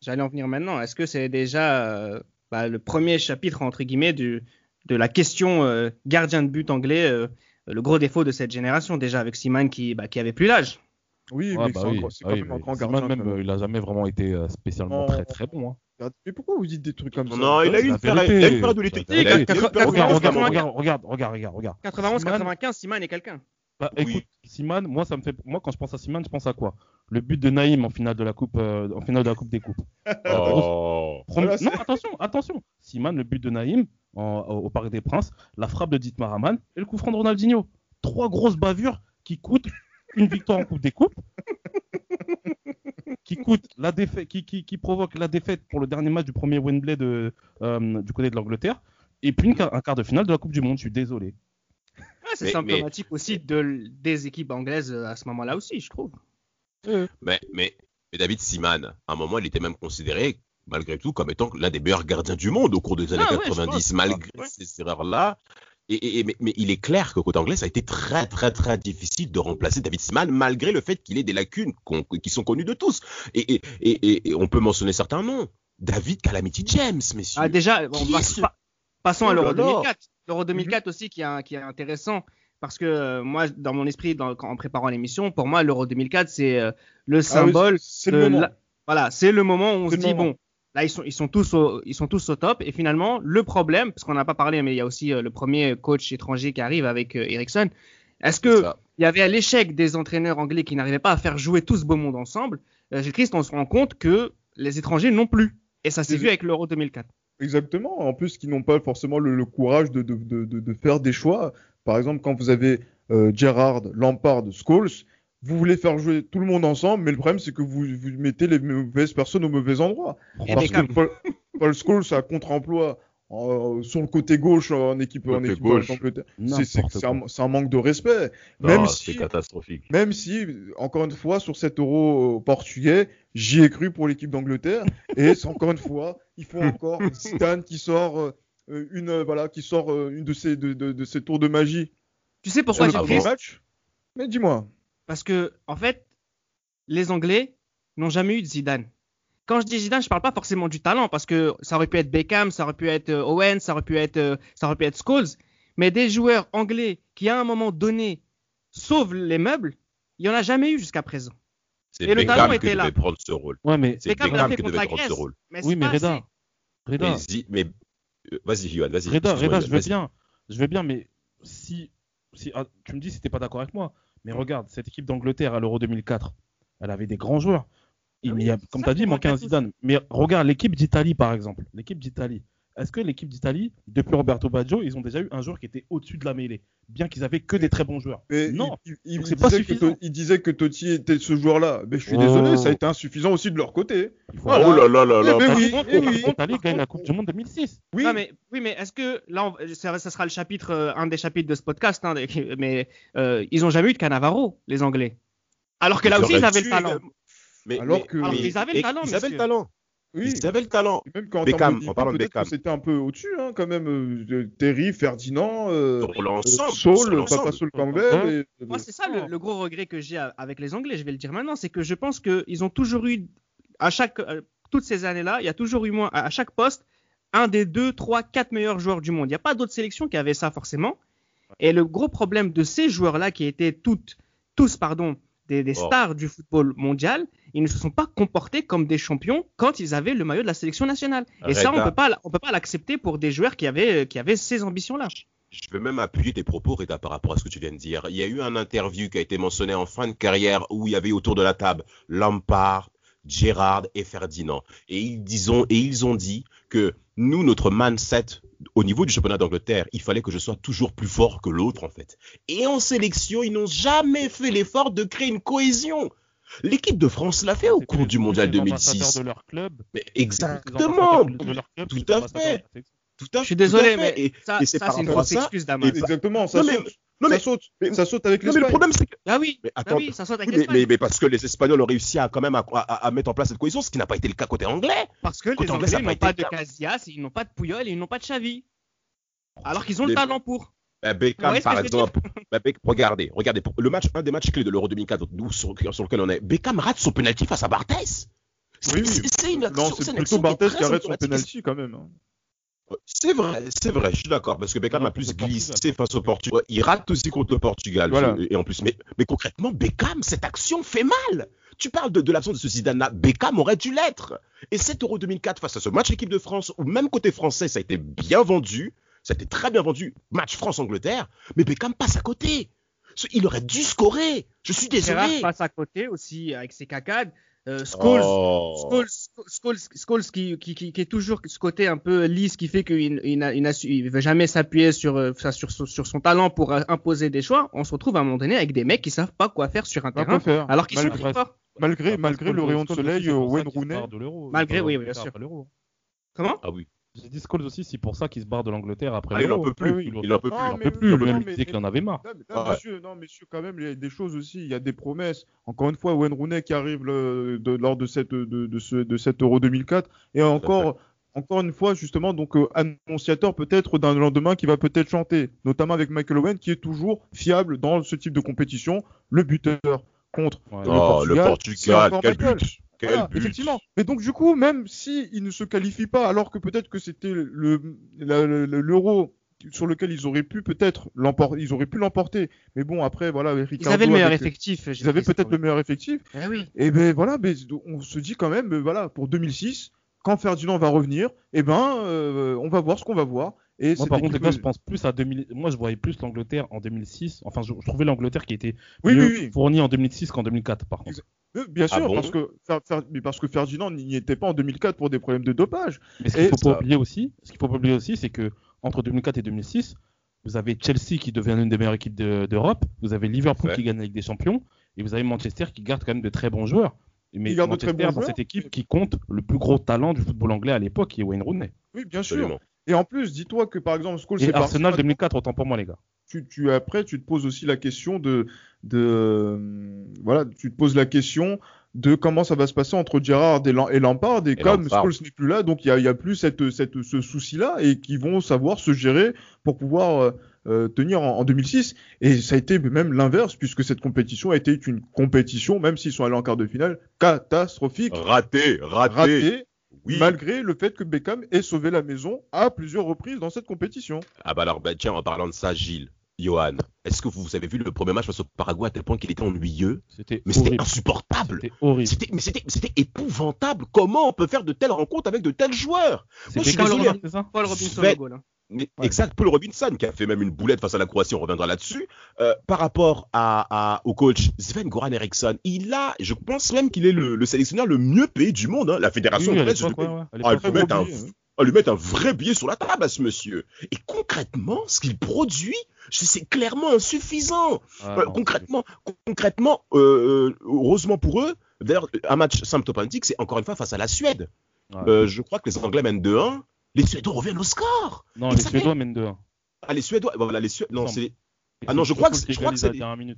[SPEAKER 1] J'allais en venir maintenant. Est-ce que c'est déjà euh, bah, le premier chapitre, entre guillemets, du, de la question euh, gardien de but anglais, euh, le gros défaut de cette génération, déjà avec Siman qui, bah, qui avait plus l'âge
[SPEAKER 5] Oui,
[SPEAKER 4] Ouais,
[SPEAKER 5] mais
[SPEAKER 4] bah
[SPEAKER 5] c'est
[SPEAKER 4] oui, ah
[SPEAKER 5] quand
[SPEAKER 4] oui,
[SPEAKER 5] même gardien.
[SPEAKER 4] même, euh, il a jamais vraiment été spécialement très très bon. hein.
[SPEAKER 5] Mais pourquoi vous dites des trucs comme ça?
[SPEAKER 3] Non, il a eu une période où il était. il
[SPEAKER 4] Regarde, regarde, regarde, regarde, regarde, regarde, regarde.
[SPEAKER 1] 91-95, Siman est quelqu'un.
[SPEAKER 4] Bah,
[SPEAKER 3] Oui.
[SPEAKER 4] écoute, Siman, moi ça me fait, moi quand je pense à Siman, je pense à quoi? Le but de Naïm en finale de la coupe, euh, en finale de la coupe des coupes.
[SPEAKER 3] Oh.
[SPEAKER 4] Premier- non, attention, attention. Siman, le but de Naïm en- au Parc des Princes, la frappe de Dietmar Hamann et le coup franc de Ronaldinho. Trois grosses bavures qui coûtent une victoire en Coupe des Coupes, qui coûtent la défaite, qui, qui, la défaite pour le dernier match du premier Wembley de, euh, du côté de l'Angleterre, et puis une un quart de finale de la Coupe du Monde. Je suis désolé.
[SPEAKER 1] Ouais, c'est
[SPEAKER 3] Mais-
[SPEAKER 1] symptomatique aussi de, des équipes anglaises euh, à ce moment-là aussi, je trouve.
[SPEAKER 3] Mais, mais, mais David Seaman, à un moment, il était même considéré, malgré tout, comme étant l'un des meilleurs gardiens du monde au cours des années
[SPEAKER 1] Ah ouais, je
[SPEAKER 3] 90,
[SPEAKER 1] pense.
[SPEAKER 3] malgré
[SPEAKER 1] Ouais.
[SPEAKER 3] ces erreurs-là. Et, et- et- mais, mais il est clair que côté anglais, ça a été très, très, très difficile de remplacer David Seaman, malgré le fait qu'il ait des lacunes qui sont connues de tous. Et, et, et, et- et on peut mentionner certains noms. David Calamity James, messieurs.
[SPEAKER 1] Ah, déjà, bon,
[SPEAKER 3] Qui
[SPEAKER 1] passe-
[SPEAKER 3] ce-
[SPEAKER 1] pa- passons à
[SPEAKER 3] Oh
[SPEAKER 1] l'Euro
[SPEAKER 3] là.
[SPEAKER 1] 2004. L'Euro 2004 aussi qui est, qui est intéressant parce que euh, moi, dans mon esprit, dans- en préparant l'émission, pour moi, l'Euro 2004, c'est euh, le
[SPEAKER 5] Ah oui,
[SPEAKER 1] symbole.
[SPEAKER 5] c'est le moment.
[SPEAKER 1] la- Voilà, c'est le moment où on
[SPEAKER 5] C'est
[SPEAKER 1] se
[SPEAKER 5] le
[SPEAKER 1] dit,
[SPEAKER 5] moment.
[SPEAKER 1] bon, là, ils sont, ils, sont tous au, ils sont tous au top. Et finalement, le problème, parce qu'on n'a pas parlé, mais il y a aussi euh, le premier coach étranger qui arrive avec euh, Ericsson. Est-ce
[SPEAKER 3] C'est
[SPEAKER 1] que
[SPEAKER 3] ça.
[SPEAKER 1] il y avait l'échec des entraîneurs anglais qui n'arrivaient pas à faire jouer tout ce beau monde ensemble euh, Gilles Christ, on se rend compte que les étrangers non plus. Et ça s'est
[SPEAKER 5] C'est-
[SPEAKER 1] vu avec l'Euro 2004.
[SPEAKER 5] Exactement. En plus, qui n'ont pas forcément le, le courage de, de, de, de- de faire des choix. Par exemple, quand vous avez euh, Gerrard, Lampard, Scholes, vous voulez faire jouer tout le monde ensemble, mais le problème, c'est que vous, vous mettez les mauvaises personnes au mauvais endroit.
[SPEAKER 1] Et
[SPEAKER 5] Parce que Paul, Paul Scholes a contre-emploi euh, sur le côté gauche en équipe, en
[SPEAKER 3] Côté
[SPEAKER 5] équipe
[SPEAKER 3] gauche.
[SPEAKER 5] d'Angleterre. C'est- un, manque de respect.
[SPEAKER 3] Non,
[SPEAKER 5] Même
[SPEAKER 3] c'est
[SPEAKER 5] si,
[SPEAKER 3] catastrophique.
[SPEAKER 5] même si, encore une fois, sur cet euro euh, portugais, j'y ai cru pour l'équipe d'Angleterre. Et encore une fois, il faut encore Zidane qui sort euh, une, euh, voilà, qui sort euh, une de ses, de, de, de ses tours de magie.
[SPEAKER 1] Tu sais pourquoi Christ
[SPEAKER 5] premier match. Mais dis-moi.
[SPEAKER 1] Parce que, en fait, les Anglais n'ont jamais eu de Zidane. Quand je dis Zidane, je parle pas forcément du talent, parce que ça aurait pu être Beckham, ça aurait pu être euh, Owen, ça aurait pu être, euh, ça aurait pu être Scholes, mais des joueurs anglais qui, à un moment donné, sauvent les meubles, il y en a jamais eu jusqu'à présent.
[SPEAKER 3] C'est
[SPEAKER 1] Et le talent
[SPEAKER 3] qui
[SPEAKER 1] était là.
[SPEAKER 3] prendre ce rôle.
[SPEAKER 4] Ouais, mais
[SPEAKER 3] C'est
[SPEAKER 1] Beckham l'a
[SPEAKER 3] Beckham
[SPEAKER 1] fait
[SPEAKER 3] qui
[SPEAKER 1] contre la
[SPEAKER 3] devait prendre ce
[SPEAKER 1] Grèce.
[SPEAKER 3] rôle.
[SPEAKER 1] Mais
[SPEAKER 4] oui, mais Reda,
[SPEAKER 3] Mais, euh, vas-y, Johan, vas-y.
[SPEAKER 4] Reda, Reda, je veux bien, je veux bien, mais si, si ah, tu me dis si t'es pas d'accord avec moi, Mais regarde, cette équipe d'Angleterre à l'Euro 2004, elle avait des grands joueurs. Il
[SPEAKER 1] Ah oui,
[SPEAKER 4] y a, comme tu as dit, il manquait un. Zidane. Mais regarde l'équipe d'Italie, par exemple. L'équipe d'Italie. Est-ce que l'équipe d'Italie, depuis Roberto Baggio, ils ont déjà eu un joueur qui était au-dessus de la mêlée Bien qu'ils avaient que des très bons joueurs?
[SPEAKER 5] Mais
[SPEAKER 4] non.
[SPEAKER 5] il, il- il
[SPEAKER 4] c'est pas
[SPEAKER 5] disait que il disait que Totti était ce joueur-là. Mais je suis
[SPEAKER 4] Oh.
[SPEAKER 5] désolé, ça a été insuffisant aussi de leur côté. Voilà.
[SPEAKER 3] Oh là là là
[SPEAKER 5] Eh
[SPEAKER 3] là.
[SPEAKER 5] ben oui,
[SPEAKER 4] contre,
[SPEAKER 5] eh
[SPEAKER 4] par
[SPEAKER 5] oui.
[SPEAKER 4] l'Italie gagne la Coupe du Monde 2006.
[SPEAKER 5] Oui,
[SPEAKER 1] Non, mais, oui, mais est-ce que là, on- ça, ça sera le chapitre, euh, un des chapitres de ce podcast, hein, mais euh, ils ont jamais eu de Cannavaro, les Anglais. Alors que là aussi, ils avaient le talent.
[SPEAKER 3] euh, Mais,
[SPEAKER 5] Alors
[SPEAKER 3] mais- mais-
[SPEAKER 1] qu'ils avaient le talent,
[SPEAKER 3] Ils avaient le talent.
[SPEAKER 5] Oui.
[SPEAKER 3] Ils avaient le talent.
[SPEAKER 5] Et Même qu'en
[SPEAKER 3] Beckham, en parlant de Beckham.
[SPEAKER 5] c'était un peu au-dessus, hein, quand même. euh, Terry, Ferdinand, euh,
[SPEAKER 3] l'ensemble.
[SPEAKER 5] Saul,
[SPEAKER 3] sur l'ensemble.
[SPEAKER 5] Papa Saul Campbell. et-
[SPEAKER 1] Moi, c'est ça le, le gros regret que j'ai avec les Anglais, je vais le dire maintenant, c'est que je pense qu'ils ont toujours eu, à chaque, euh, toutes ces années-là, il y a toujours eu moins, à à chaque poste, un des deux, trois, quatre meilleurs joueurs du monde. Il n'y a pas d'autres sélections qui avaient ça forcément. Et le gros problème de ces joueurs-là, qui étaient toutes, tous pardon, des, des
[SPEAKER 3] Oh.
[SPEAKER 1] stars du football mondial, ils ne se sont pas comportés comme des champions quand ils avaient le maillot de la sélection nationale. Et ça, on
[SPEAKER 3] Reda.
[SPEAKER 1] peut pas, on peut pas l'accepter pour des joueurs qui avaient, qui avaient ces ambitions-là.
[SPEAKER 3] Je vais même appuyer tes propos, Reda, par rapport à ce que tu viens de dire. Il y a eu un interview qui a été mentionné en fin de carrière où il y avait autour de la table Lampard, Gérard et Ferdinand. Et ils, disons, et ils ont dit que nous, notre mindset au niveau du championnat d'Angleterre, il fallait que je sois toujours plus fort que l'autre, en fait. Et en sélection, ils n'ont jamais fait l'effort de créer une cohésion. L'équipe de France l'a fait au cours du mondial
[SPEAKER 4] les ambassadeurs
[SPEAKER 3] 2006.
[SPEAKER 4] de leur club.
[SPEAKER 3] Mais
[SPEAKER 4] Tous les
[SPEAKER 3] exactement,
[SPEAKER 4] ambassadeurs de leur club,
[SPEAKER 3] tout à fait. tout à
[SPEAKER 1] Je suis désolé,
[SPEAKER 3] fait.
[SPEAKER 1] mais
[SPEAKER 3] Et-
[SPEAKER 1] ça,
[SPEAKER 3] et c'est
[SPEAKER 1] ça,
[SPEAKER 3] par
[SPEAKER 1] c'est une
[SPEAKER 3] ça-
[SPEAKER 1] excuse d'Amas.
[SPEAKER 5] Exactement, ça
[SPEAKER 3] Non, mais- non, mais-
[SPEAKER 5] ça saute.
[SPEAKER 3] mais-
[SPEAKER 5] ça saute avec
[SPEAKER 3] Non, mais le
[SPEAKER 5] l'Espagne.
[SPEAKER 3] problème, c'est que
[SPEAKER 1] Ah oui,
[SPEAKER 3] Mais
[SPEAKER 1] ah
[SPEAKER 3] attends,
[SPEAKER 1] oui, ça saute avec
[SPEAKER 3] Oui, mais,
[SPEAKER 1] l'Espagne.
[SPEAKER 3] mais- mais parce que les Espagnols ont réussi à quand même à, à- à mettre en place cette cohésion, ce qui n'a pas été le cas côté anglais.
[SPEAKER 1] Parce que
[SPEAKER 3] Côté
[SPEAKER 1] les
[SPEAKER 3] anglais,
[SPEAKER 1] n'ont
[SPEAKER 3] pas
[SPEAKER 1] pas de
[SPEAKER 3] le cas.
[SPEAKER 1] Casillas, ils n'ont pas de Puyol et ils n'ont pas de Xavi. Alors qu'ils ont le
[SPEAKER 3] Les-
[SPEAKER 1] talent pour.
[SPEAKER 3] Beckham,
[SPEAKER 1] Ouais, ce que
[SPEAKER 3] par exemple, ben, Beck- regardez, regardez, pour le match, un des matchs clés de l'Euro 2004, d'où- sur, sur lequel on est, Beckham rate son penalty face à Barthez. C'est
[SPEAKER 5] Oui,
[SPEAKER 3] une action,
[SPEAKER 5] Non,
[SPEAKER 3] c'est
[SPEAKER 5] plutôt Barthez qui arrête son penalty quand même.
[SPEAKER 3] C'est vrai, c'est vrai, je suis d'accord, parce que Beckham
[SPEAKER 4] Non,
[SPEAKER 3] a plus glissé face au Portugal. Il rate aussi contre le Portugal.
[SPEAKER 5] Voilà.
[SPEAKER 3] Et en plus, mais, mais concrètement, Beckham, cette action fait mal. Tu parles de, de l'absence de ce Zidane-là. Beckham aurait dû l'être. Et cet Euro 2004, face à ce match équipe de France, ou même côté français, ça a été bien vendu. Ça a été très bien vendu. Match France-Angleterre. Mais Beckham passe à côté. Il aurait dû scorer. Je suis
[SPEAKER 1] Gérard
[SPEAKER 3] désolé.
[SPEAKER 1] passe à côté aussi avec ses cacades. Euh, Scholes,
[SPEAKER 3] Oh.
[SPEAKER 1] Scholes, Scholes, Scholes qui, qui, qui, qui est toujours ce côté un peu lisse qui fait qu'il il veut jamais s'appuyer sur, euh, sur, sur, sur son talent pour euh, imposer des choix. On se retrouve à un moment donné avec des mecs qui savent pas quoi faire sur un terrain
[SPEAKER 5] faire.
[SPEAKER 1] alors qu'ils sont
[SPEAKER 5] malgré,
[SPEAKER 1] très forts.
[SPEAKER 5] malgré, malgré le rayon de soleil, euh, Wayne Rooney.
[SPEAKER 4] barre de l'Euro.
[SPEAKER 1] Malgré, oui, bien sûr. Comment?
[SPEAKER 3] Ah oui.
[SPEAKER 4] J'ai dit Scholes aussi, c'est pour ça qu'il se barre de l'Angleterre après
[SPEAKER 3] Ah, il en peut plus.
[SPEAKER 5] oui.
[SPEAKER 3] Il en peut plus.
[SPEAKER 5] Ah,
[SPEAKER 4] Il en peut plus. il
[SPEAKER 5] mais-
[SPEAKER 4] disait qu'il en avait marre.
[SPEAKER 5] Non, mais- non,
[SPEAKER 3] Ouais.
[SPEAKER 5] monsieur, non, messieurs, quand même, il y a des choses aussi. Il y a des promesses. Encore une fois, Wayne Rooney qui arrive le- de- lors de cette de, de ce de cet Euro 2004 et encore encore une fois justement donc euh, annonciateur peut-être d'un lendemain qui va peut-être chanter, notamment avec Michael Owen qui est toujours fiable dans ce type de compétition, le buteur contre
[SPEAKER 4] Ouais.
[SPEAKER 3] Oh, le
[SPEAKER 5] Portugal, c'est
[SPEAKER 3] Portugal. Quel but.
[SPEAKER 5] Voilà, effectivement. Mais donc du coup, même si il ne se qualifie pas, alors que peut-être que c'était le le- l'euro sur lequel ils auraient pu peut-être l'emporter, ils auraient pu l'emporter. Mais bon, après voilà, avec
[SPEAKER 1] Ils
[SPEAKER 5] Ricardo,
[SPEAKER 1] avaient le meilleur
[SPEAKER 5] avec-
[SPEAKER 1] effectif.
[SPEAKER 5] Ils avaient peut-être le meilleur effectif.
[SPEAKER 1] Eh oui.
[SPEAKER 5] Et ben voilà, mais on se dit quand même, voilà, pour 2006, quand Ferdinand va revenir, eh ben, euh, on va voir ce qu'on va voir. Et
[SPEAKER 4] Moi, par contre, les gars, je pense plus à 2000. Moi, je voyais plus l'Angleterre en 2006. Enfin, je, je trouvais l'Angleterre qui était
[SPEAKER 5] Oui,
[SPEAKER 4] mieux
[SPEAKER 5] oui, oui.
[SPEAKER 4] fournie en 2006 qu'en 2004, par contre.
[SPEAKER 5] Euh, Bien
[SPEAKER 3] Ah
[SPEAKER 5] sûr,
[SPEAKER 3] bon
[SPEAKER 5] parce que mais parce que Ferdinand n'y était pas en 2004 pour des problèmes de dopage.
[SPEAKER 4] Mais ce qu'il faut
[SPEAKER 3] ça-
[SPEAKER 4] pas oublier aussi, ce qu'il faut pas oublier aussi, c'est que entre 2004 et 2006, vous avez Chelsea qui devient l'une des meilleures équipes de- d'Europe, vous avez Liverpool
[SPEAKER 3] Ouais.
[SPEAKER 4] qui gagne avec des champions, et vous avez Manchester qui garde quand même de très bons joueurs. Mais
[SPEAKER 5] garde de très
[SPEAKER 4] Manchester,
[SPEAKER 5] bons
[SPEAKER 4] dans
[SPEAKER 5] joueurs.
[SPEAKER 4] cette équipe qui compte le plus gros talent du football anglais à l'époque, qui est Wayne Rooney.
[SPEAKER 5] Oui, bien sûr.
[SPEAKER 3] Absolument.
[SPEAKER 5] Et en plus, dis-toi que par exemple, Scholes
[SPEAKER 4] Et
[SPEAKER 5] parti
[SPEAKER 4] Arsenal
[SPEAKER 5] maintenant.
[SPEAKER 4] 2004, autant pour moi, les gars.
[SPEAKER 5] tu, tu après tu te poses aussi la question de de euh, voilà tu te poses la question de comment ça va se passer entre Gerrard et, Lam- et Lampard et,
[SPEAKER 3] Et
[SPEAKER 5] comme
[SPEAKER 3] Lampard.
[SPEAKER 5] Scholes n'est plus là donc il y a, y a plus cette, cette ce souci là et qui vont savoir se gérer pour pouvoir euh, euh, tenir en, en 2006 et ça a été même l'inverse puisque cette compétition a été une compétition même s'ils sont allés en quart de finale catastrophique
[SPEAKER 3] Raté, raté.
[SPEAKER 5] ratée
[SPEAKER 3] Oui.
[SPEAKER 5] malgré le fait que Beckham ait sauvé la maison à plusieurs reprises dans cette compétition
[SPEAKER 3] Ah bah alors, bah, tiens, en parlant de ça, Gilles, Johan, est-ce que vous avez vu le premier match face au Paraguay à tel point qu'il était ennuyeux?
[SPEAKER 4] C'était
[SPEAKER 3] Mais c'était insupportable.
[SPEAKER 4] C'était horrible.
[SPEAKER 3] C'était, mais c'était, c'était épouvantable. Comment on peut faire de telles rencontres avec de tels joueurs? Moi, je
[SPEAKER 4] C'était
[SPEAKER 3] suis
[SPEAKER 1] Paul
[SPEAKER 3] désolé.
[SPEAKER 1] Robinson,
[SPEAKER 4] c'est ça?
[SPEAKER 1] Paul Robinson
[SPEAKER 3] Sven-
[SPEAKER 1] goal, hein.
[SPEAKER 3] Mais
[SPEAKER 5] Ouais.
[SPEAKER 3] Exact, Paul Robinson qui a fait même une boulette face à la Croatie, on reviendra là-dessus. Euh, par rapport à, à- au coach Sven Goran Eriksson, il a, je pense même qu'il est le, le sélectionneur le mieux payé du monde. hein. La fédération
[SPEAKER 4] Oui,
[SPEAKER 3] anglaise lui-
[SPEAKER 4] ouais,
[SPEAKER 3] Ah, un,
[SPEAKER 5] billet, hein.
[SPEAKER 3] lui mettre un vrai billet sur la table à ce monsieur. Et concrètement, ce qu'il produit, c'est clairement insuffisant.
[SPEAKER 4] Ah,
[SPEAKER 3] Euh,
[SPEAKER 4] non,
[SPEAKER 3] concrètement, concrètement, euh, heureusement pour eux, d'ailleurs, un match symptomatique, c'est encore une fois face à la Suède. Je crois que les Anglais mènent 2-1. Les Suédois reviennent au score.
[SPEAKER 4] Non, les Suédois mènent 2-1.
[SPEAKER 3] Ah, les Suédois, voilà, les Suédois. Non, c'est. Ah non, je crois que c'est- je crois que c'est-.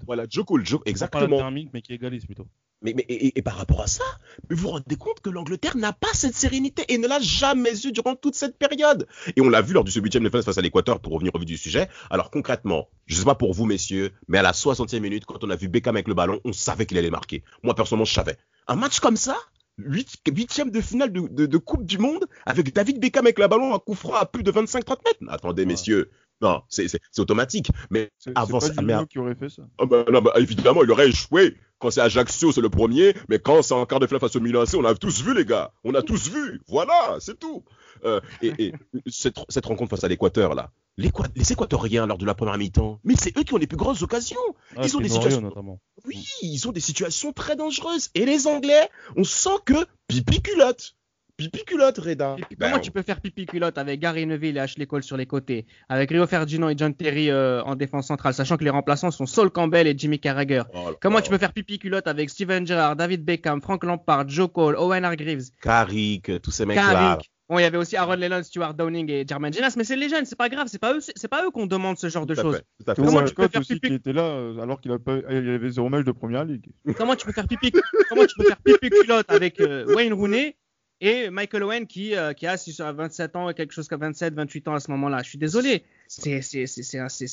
[SPEAKER 3] Voilà, Joe
[SPEAKER 4] Pas la
[SPEAKER 3] exactement.
[SPEAKER 4] dernière minute, mais qui égalise plutôt.
[SPEAKER 3] Mais, mais et, et par rapport à ça, vous vous rendez compte que l'Angleterre n'a pas cette sérénité et ne l'a jamais eu durant toute cette période. Et on l'a vu lors du ce huitième de finale face à l'Équateur pour revenir au vif du sujet. Alors concrètement, je sais pas pour vous messieurs, mais à la 60e minute, quand on a vu Beckham avec le ballon, on savait qu'il allait marquer. Moi personnellement, je savais. Un match comme ça, huitième de finale de, de- de Coupe du Monde, avec David Beckham avec le ballon, un coup franc à plus de 25-30 mètres. Attendez
[SPEAKER 4] Ouais.
[SPEAKER 3] messieurs, non, c'est automatique. Mais Avant
[SPEAKER 5] c'est
[SPEAKER 3] ça,
[SPEAKER 5] pas
[SPEAKER 3] merde.
[SPEAKER 5] Juninho qui aurait fait ça.
[SPEAKER 3] Bah, non, bah, évidemment, il aurait échoué. Quand c'est Ajaccio, c'est le premier. Mais quand c'est en quart de finale face au Milan on a tous vu, les gars. On a tous vu. Voilà, c'est tout. Euh, et et cette, cette rencontre face à l'Équateur, là. les Équatoriens, lors de la première mi-temps, mais c'est eux qui ont les plus grosses occasions.
[SPEAKER 4] Ah,
[SPEAKER 3] Ils ont des situations-
[SPEAKER 4] notamment.
[SPEAKER 3] Oui, ils ont des situations très dangereuses. Et les Anglais, on sent que pipi culotte. Pipi culotte, Reda. Ben,
[SPEAKER 1] comment tu peux faire pipi culotte avec Gary Neville et Ashley Cole sur les côtés, avec Rio Ferdinand et John Terry euh, en défense centrale, sachant que les remplaçants sont Saul Campbell et Jimmy Carragher.
[SPEAKER 3] oh
[SPEAKER 1] Comment tu peux faire pipi culotte avec Steven Gerrard, David Beckham, Frank Lampard, Joe Cole, Owen Hargreaves,
[SPEAKER 3] Carrick, tous ces mecs-là.
[SPEAKER 1] Carrick Bon, il y avait aussi Aaron Lennon, Stuart Downing et Jermaine Jenas, mais c'est les jeunes, c'est pas grave, c'est pas eux, c'est pas eux qu'on demande ce genre de choses. Comment tu peux faire
[SPEAKER 5] aussi
[SPEAKER 1] pipi-
[SPEAKER 5] qui était là euh, alors qu'il avait zéro match de première ligue.
[SPEAKER 1] Comment tu peux faire pipi, comment tu peux faire pipi culotte avec euh, Wayne Rooney et Michael Owen qui, euh, qui a si- 27 ans, quelque chose comme 27, 28 ans à ce moment-là. Je suis désolé. C'est,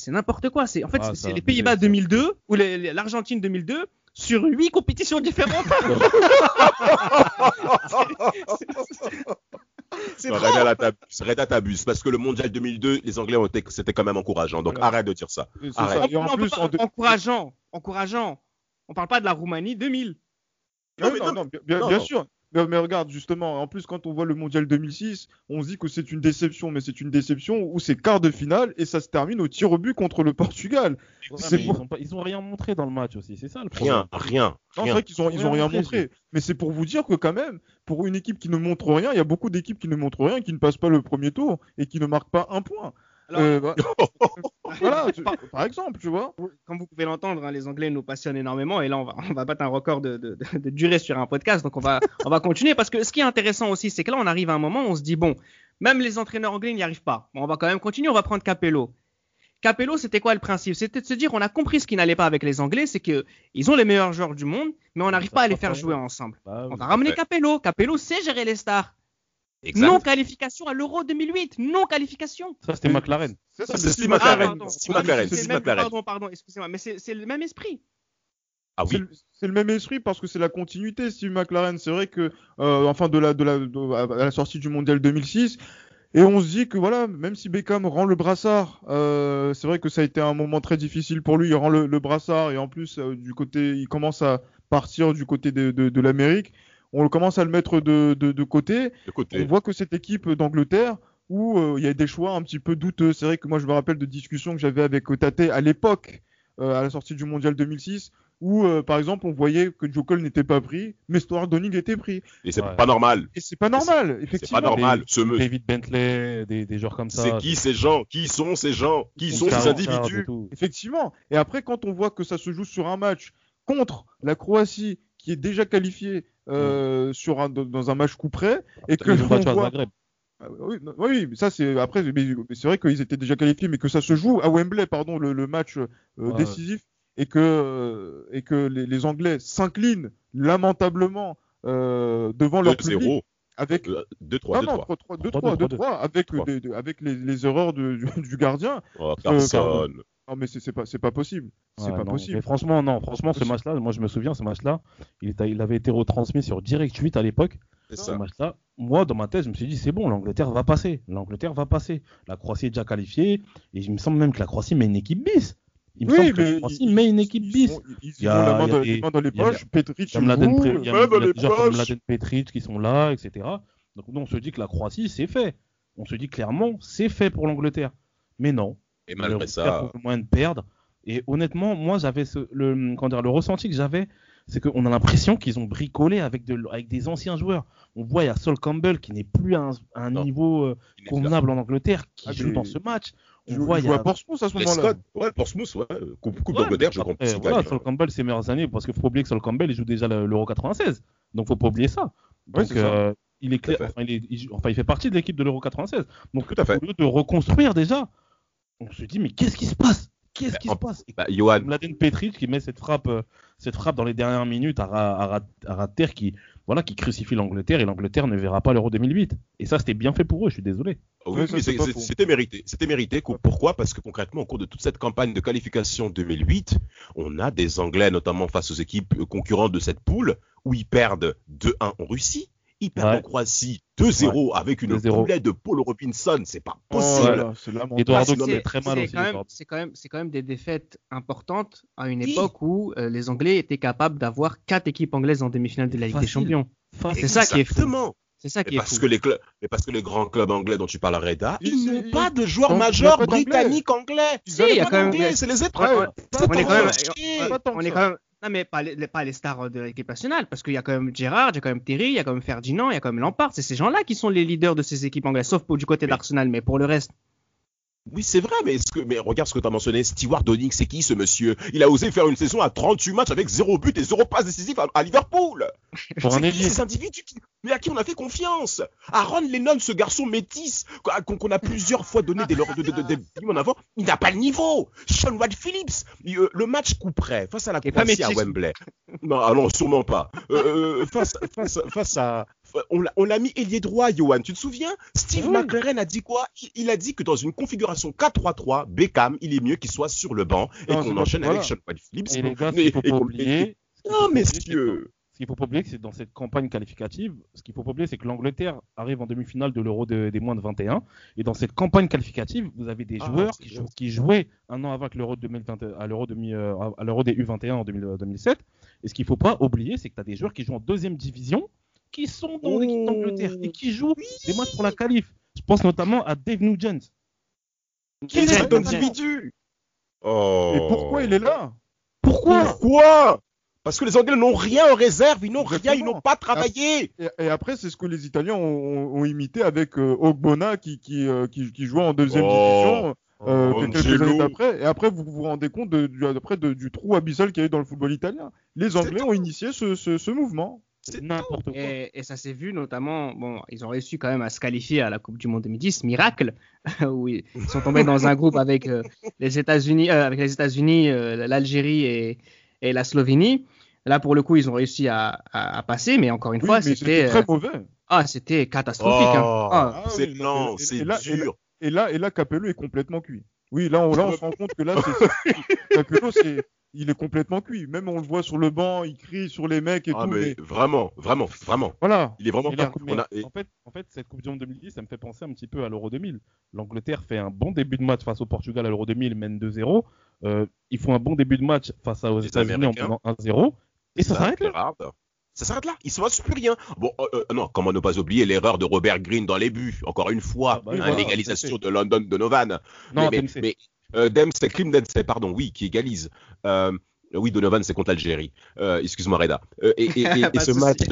[SPEAKER 1] n'importe quoi. En fait,
[SPEAKER 4] Ah,
[SPEAKER 1] c'est les Pays-Bas
[SPEAKER 4] c'est-
[SPEAKER 1] 2002 ou l'Argentine 2002 sur huit compétitions différentes. c'est.
[SPEAKER 3] Reda, t'abuses. Parce que le mondial 2002, les Anglais ont été, c'était quand même encourageant. Donc
[SPEAKER 5] Voilà.
[SPEAKER 3] arrête de dire ça. Arrête.
[SPEAKER 5] ça. Et en plus, en
[SPEAKER 1] encourageant, encourageant. On parle pas de la Roumanie 2000.
[SPEAKER 5] Ouais,
[SPEAKER 3] mais
[SPEAKER 5] non,
[SPEAKER 3] non,
[SPEAKER 5] non, bien, sûr. Mais, mais regarde, justement, en plus, quand on voit le mondial 2006, on se dit que c'est une déception, mais c'est une déception où c'est quart de finale et ça se termine au tir au but contre le Portugal.
[SPEAKER 4] Ouais,
[SPEAKER 5] pour-
[SPEAKER 4] ils, ont pas- ils ont rien montré dans le match aussi, c'est ça le problème.
[SPEAKER 3] Rien, rien,
[SPEAKER 5] Non, c'est
[SPEAKER 3] rien.
[SPEAKER 5] vrai qu'ils ont, ils
[SPEAKER 4] Rien
[SPEAKER 5] ont rien
[SPEAKER 4] montré,
[SPEAKER 5] montré. Mais c'est pour vous dire que quand même, pour une équipe qui ne montre rien, il y a beaucoup d'équipes qui ne montrent rien, qui ne passent pas le premier tour et qui ne marquent pas un point.
[SPEAKER 1] Alors-
[SPEAKER 5] Euh, bah- voilà, tu- par exemple, tu vois.
[SPEAKER 1] Comme vous pouvez l'entendre, hein, les Anglais nous passionnent énormément et là on va, on va battre un record de, de, de- de durée sur un podcast, donc on va, on va continuer parce que ce qui est intéressant aussi, c'est que là on arrive à un moment où on se dit bon, même les entraîneurs anglais n'y arrivent pas. Bon, on va quand même continuer, on va prendre Capello. Capello, c'était quoi le principe? C'était de se dire on a compris ce qui n'allait pas avec les Anglais, c'est que ils ont les meilleurs joueurs du monde, mais on n'arrive pas à les faire jouer ensemble.
[SPEAKER 4] Bah,
[SPEAKER 1] On va ramener. Capello. Capello sait gérer les stars.
[SPEAKER 3] Exact.
[SPEAKER 1] Non qualification à l'Euro 2008, non qualification.
[SPEAKER 4] Ça, c'était McLaren.
[SPEAKER 5] Ça,
[SPEAKER 3] Ça,
[SPEAKER 5] c'est
[SPEAKER 3] McLaren.
[SPEAKER 1] Pardon. Pardon, pardon, excusez-moi, mais c'est le même esprit.
[SPEAKER 3] Ah
[SPEAKER 5] C'est
[SPEAKER 3] oui.
[SPEAKER 5] le- C'est le même esprit parce que c'est la continuité. Steve McLaren, c'est vrai que, euh, enfin, de la, de la, de- à la sortie du mondial 2006, et on se dit que voilà, même si Beckham rend le brassard, euh, c'est vrai que ça a été un moment très difficile pour lui. Il rend le, le brassard et en plus euh, du côté, il commence à partir du côté de, de, de l'Amérique. On commence à le mettre de, de, de côté.
[SPEAKER 3] De
[SPEAKER 5] On voit que cette équipe d'Angleterre, où euh, il y a des choix un petit peu douteux. C'est vrai que moi, je me rappelle de discussions que j'avais avec Tate à l'époque, euh, à la sortie du mondial 2006, où, euh, par exemple, on voyait que Joe Cole n'était pas pris, mais Stuart Donning était pris.
[SPEAKER 3] Et c'est
[SPEAKER 4] Ouais.
[SPEAKER 3] pas normal.
[SPEAKER 5] Et c'est pas normal,
[SPEAKER 3] C'est
[SPEAKER 5] effectivement.
[SPEAKER 3] pas normal.
[SPEAKER 4] Des-
[SPEAKER 3] Ce me-
[SPEAKER 4] David Bentley, des, des joueurs comme ça.
[SPEAKER 3] C'est qui ces gens? Qui sont ces gens? Qui sont ces individus?
[SPEAKER 5] Effectivement. Et après, quand on voit que ça se joue sur un match contre la Croatie, qui est déjà qualifiée euh, sur un, dans- un match coup près, et que
[SPEAKER 4] battu à
[SPEAKER 5] voit...
[SPEAKER 4] Zagreb.
[SPEAKER 5] Ah, Oui, non, oui, mais ça c'est après, mais- mais c'est vrai qu'ils étaient déjà qualifiés, mais que ça se joue à Wembley, pardon, le, le match euh,
[SPEAKER 4] Ouais,
[SPEAKER 5] décisif, et que euh, et que les, les Anglais s'inclinent lamentablement euh, devant leur public
[SPEAKER 3] 2-0.
[SPEAKER 5] avec
[SPEAKER 3] 2-3,
[SPEAKER 5] non, non,
[SPEAKER 3] 2-3.
[SPEAKER 5] 3-3, 2-3,
[SPEAKER 4] 3-2,
[SPEAKER 5] 2-3, avec,
[SPEAKER 3] 3.
[SPEAKER 5] des- des- avec les, les erreurs de- du, du gardien.
[SPEAKER 3] Oh,
[SPEAKER 5] pardon.
[SPEAKER 3] personne.
[SPEAKER 5] Non, mais c'est pas, possible. C'est
[SPEAKER 4] Ouais,
[SPEAKER 5] pas
[SPEAKER 4] non,
[SPEAKER 5] possible.
[SPEAKER 4] Mais franchement, non, franchement, ce match-là, moi je me souviens, ce match-là, il, avait été retransmis sur Direct 8 à l'époque.
[SPEAKER 3] C'est
[SPEAKER 4] Ce
[SPEAKER 3] ça.
[SPEAKER 4] match-là, moi, dans ma tête, je me suis dit, c'est bon, l'Angleterre va passer. L'Angleterre va passer. La Croatie est déjà qualifiée. Et il me semble même que la Croatie met une équipe bis. Il me
[SPEAKER 5] Oui,
[SPEAKER 4] semble que
[SPEAKER 5] mais
[SPEAKER 4] la Croatie
[SPEAKER 5] ils-
[SPEAKER 4] met une équipe bis.
[SPEAKER 5] ils, ils
[SPEAKER 4] Il y
[SPEAKER 5] ont
[SPEAKER 4] a-
[SPEAKER 5] la main
[SPEAKER 4] il y a
[SPEAKER 5] dans,
[SPEAKER 4] des-
[SPEAKER 5] les poches, Petric,
[SPEAKER 4] Il y a. Mladen Petric qui sont là, etc. Donc, nous, on se dit que la Croatie, c'est fait. on se dit clairement, c'est fait pour l'Angleterre. Mais non.
[SPEAKER 3] Et malgré ça,
[SPEAKER 4] moyen de perdre. Et honnêtement, moi, j'avais ce, le, comment dire, le ressenti que j'avais, c'est qu'on a l'impression qu'ils ont bricolé avec, de, avec des anciens joueurs. On voit, il y a Sol Campbell qui n'est plus à un, à un
[SPEAKER 3] Non.
[SPEAKER 4] niveau euh, convenable en Angleterre, qui
[SPEAKER 5] Ah,
[SPEAKER 4] joue dans ce match. On voit, il y
[SPEAKER 5] joue
[SPEAKER 4] a
[SPEAKER 5] à Portsmouth à ce moment-là.
[SPEAKER 3] Scott, ouais, Portsmouth, ouais, Coupe, coupe
[SPEAKER 4] Ouais,
[SPEAKER 3] d'Angleterre, je comprends.
[SPEAKER 4] après, voilà, Sol Campbell, ses meilleures années, parce qu'il faut pas oublier que Sol Campbell, il joue déjà le- l'Euro 96. Donc, faut pas oublier ça.
[SPEAKER 5] Ouais,
[SPEAKER 4] Donc,
[SPEAKER 5] ça.
[SPEAKER 4] euh, il est
[SPEAKER 3] Tout à
[SPEAKER 4] clair,
[SPEAKER 3] fait.
[SPEAKER 4] enfin, il, est- il joue- enfin, il fait partie de l'équipe de l'Euro 96. Donc,
[SPEAKER 3] Tout à fait.
[SPEAKER 4] au lieu de reconstruire déjà, on se dit, mais qu'est-ce qui se passe? Qu'est-ce qui
[SPEAKER 3] en-
[SPEAKER 4] se passe? Et
[SPEAKER 3] Bah, Johan,
[SPEAKER 4] Mladen Petric qui met cette frappe, euh, cette frappe dans les dernières minutes à, à, Ra- à Rater qui, voilà, qui crucifie l'Angleterre et l'Angleterre ne verra pas l'Euro 2008. Et ça, c'était bien fait pour eux, je suis désolé.
[SPEAKER 3] Oui,
[SPEAKER 5] Ouais, ça,
[SPEAKER 3] mais c'était mérité. C'était mérité. Pourquoi? Parce que concrètement, au cours de toute cette campagne de qualification 2008, on a des Anglais, notamment face aux équipes euh, concurrentes de cette poule, où ils perdent 2-1 en Russie, ils perdent
[SPEAKER 4] Ouais.
[SPEAKER 3] en Croatie 2-0 avec une
[SPEAKER 4] 2-0.
[SPEAKER 3] poulet de Paul Robinson. C'est pas
[SPEAKER 5] Oh
[SPEAKER 3] possible.
[SPEAKER 5] lamentable.
[SPEAKER 4] Eduardo qui est très mal aussi.
[SPEAKER 1] quand même-
[SPEAKER 4] Eduardo.
[SPEAKER 1] C'est quand, même, c'est quand même des défaites importantes à une
[SPEAKER 3] Oui.
[SPEAKER 1] époque où euh, les Anglais étaient capables d'avoir quatre équipes anglaises en demi-finale de la Ligue des. Champions. C'est ça qui est fou. C'est ça qui est
[SPEAKER 3] parce
[SPEAKER 1] fou.
[SPEAKER 3] que les clubs, mais parce que les grands clubs anglais dont tu parles, Reda,
[SPEAKER 5] Ils-
[SPEAKER 3] ils n'ont pas de joueurs majeurs britanniques anglais.
[SPEAKER 5] Si,
[SPEAKER 3] Ils ont
[SPEAKER 1] il y a
[SPEAKER 3] pas
[SPEAKER 1] quand même-
[SPEAKER 3] c'est les. C'est
[SPEAKER 1] on est quand même, non mais pas les, pas les stars de l'équipe nationale, parce qu'il y a quand même Gérard, il y a quand même Terry, il y a quand même Ferdinand, il y a quand même Lampard, c'est ces gens-là qui sont les leaders de ces équipes anglaises, sauf pour du côté d'Arsenal, mais pour le reste.
[SPEAKER 3] Oui, c'est vrai, mais, est-ce que, mais regarde ce que tu as mentionné. Stewart Donning, c'est qui ce monsieur? Il a osé faire une saison à 38 matchs avec 0 but et 0 passe décisif à, à Liverpool.
[SPEAKER 4] Pour un
[SPEAKER 3] ces individus qui- mais à qui on a fait confiance? Aaron Lennon, ce garçon métis qu'on qu'on a plusieurs fois donné des, de, de, de- en avant, il n'a pas le niveau. Sean Wright Phillips, il, euh, le match coup près face à la Croatie à. Wembley. Non, ah non, sûrement pas. Euh, euh, face, face, face à, on l'a- mis ailier droit, Johan. Tu te souviens? Steve
[SPEAKER 4] Oui.
[SPEAKER 3] McLaren a dit quoi? Il, il a dit que dans une configuration 4-3-3, Beckham, il est mieux qu'il soit sur le banc et qu'on enchaîne
[SPEAKER 5] voilà.
[SPEAKER 3] avec Sean Wright Phillips.
[SPEAKER 4] Et les gars, ce
[SPEAKER 3] Et-
[SPEAKER 4] qu'il faut
[SPEAKER 3] et
[SPEAKER 4] pas oublier.
[SPEAKER 3] Non, messieurs.
[SPEAKER 4] Ce qu'il faut pas oublier, c'est que dans cette campagne qualificative, ce qu'il faut pas oublier, c'est que l'Angleterre arrive en demi-finale de l'Euro de- des moins de 21. Et dans cette campagne qualificative, vous avez des
[SPEAKER 3] Ah,
[SPEAKER 4] joueurs qui,
[SPEAKER 3] bien.
[SPEAKER 4] jou- qui jouaient un an avant que l'Euro 2020 à l'Euro demi- euh, à l'Euro des U21 en 2000 euh, 2007. Et ce qu'il faut pas oublier, c'est que tu as des joueurs qui jouent en deuxième division, qui sont dans l'équipe
[SPEAKER 3] Oh.
[SPEAKER 4] d'Angleterre et qui jouent des matchs pour la qualif. Je pense notamment à Dave Nugent.
[SPEAKER 3] Qui est cet individu? Oh.
[SPEAKER 5] Et pourquoi il est là?
[SPEAKER 4] Pourquoi?
[SPEAKER 3] Pourquoi? Parce que les Anglais n'ont rien en réserve, ils n'ont rien, ils n'ont pas travaillé.
[SPEAKER 5] et, et après, c'est ce que les Italiens ont, ont- ont imité avec euh, Ogbonna qui, qui, euh, qui, qui jouait en deuxième
[SPEAKER 3] Oh.
[SPEAKER 5] division euh,
[SPEAKER 3] Oh,
[SPEAKER 5] quelques années après. Et après, vous vous rendez compte de, du, après de- du trou abyssal qu'il y a eu dans le football italien. Les Anglais ont initié ce, ce, ce mouvement.
[SPEAKER 3] C'est
[SPEAKER 4] N'importe quoi.
[SPEAKER 1] Et, et ça s'est vu notamment, bon, ils ont réussi quand même à se qualifier à la Coupe du Monde 2010, miracle, où ils sont tombés dans un groupe avec euh, les États-Unis, euh, avec les États-Unis, euh, l'Algérie et, et la Slovénie. Là, pour le coup, ils ont réussi à, à- à passer, mais encore une
[SPEAKER 5] Oui,
[SPEAKER 1] fois,
[SPEAKER 5] mais
[SPEAKER 1] c'était,
[SPEAKER 5] très
[SPEAKER 1] euh,
[SPEAKER 5] mauvais.
[SPEAKER 1] ah, c'était catastrophique. hein.
[SPEAKER 3] Oh,
[SPEAKER 1] Ah,
[SPEAKER 5] Ah
[SPEAKER 3] c'est
[SPEAKER 5] oui,
[SPEAKER 3] lent,
[SPEAKER 5] et- et
[SPEAKER 3] c'est
[SPEAKER 5] là- et là-
[SPEAKER 3] dur.
[SPEAKER 5] Et là, et là, Capello est complètement cuit. Oui, là, on, là, on se rend compte que là, c'est, Capello, c'est, il est complètement cuit. Même on le voit sur le banc, il crie sur les mecs et
[SPEAKER 3] Ah,
[SPEAKER 5] tout.
[SPEAKER 3] mais
[SPEAKER 5] mais
[SPEAKER 3] vraiment, vraiment, vraiment.
[SPEAKER 5] voilà.
[SPEAKER 3] Il est vraiment
[SPEAKER 4] Et
[SPEAKER 3] pas.
[SPEAKER 4] la coupe-
[SPEAKER 3] on a- et-
[SPEAKER 4] en, fait, en fait, cette Coupe du Monde 2010, ça me fait penser un petit peu à l'Euro 2000. L'Angleterre fait un bon début de match face au Portugal à l'Euro 2000, mène 2-0. Euh, ils font un bon début de match face aux États-Unis en menant 1-0. Et ça s'arrête là.
[SPEAKER 3] Ça s'arrête là. Il se passe plus rien. Bon, euh, euh, non, comment ne pas oublier l'erreur de Robert Green dans les buts. Encore une fois,
[SPEAKER 4] Ah bah
[SPEAKER 3] hein,
[SPEAKER 4] voilà,
[SPEAKER 3] l'égalisation de London Donovan.
[SPEAKER 4] Non,
[SPEAKER 3] mais, euh, Dempsey, Klim Dempsey, pardon, oui, qui égalise. Euh, oui, Donovan, c'est contre l'Algérie. Euh, Excuse-moi, Reda. Euh, et, et, ce match.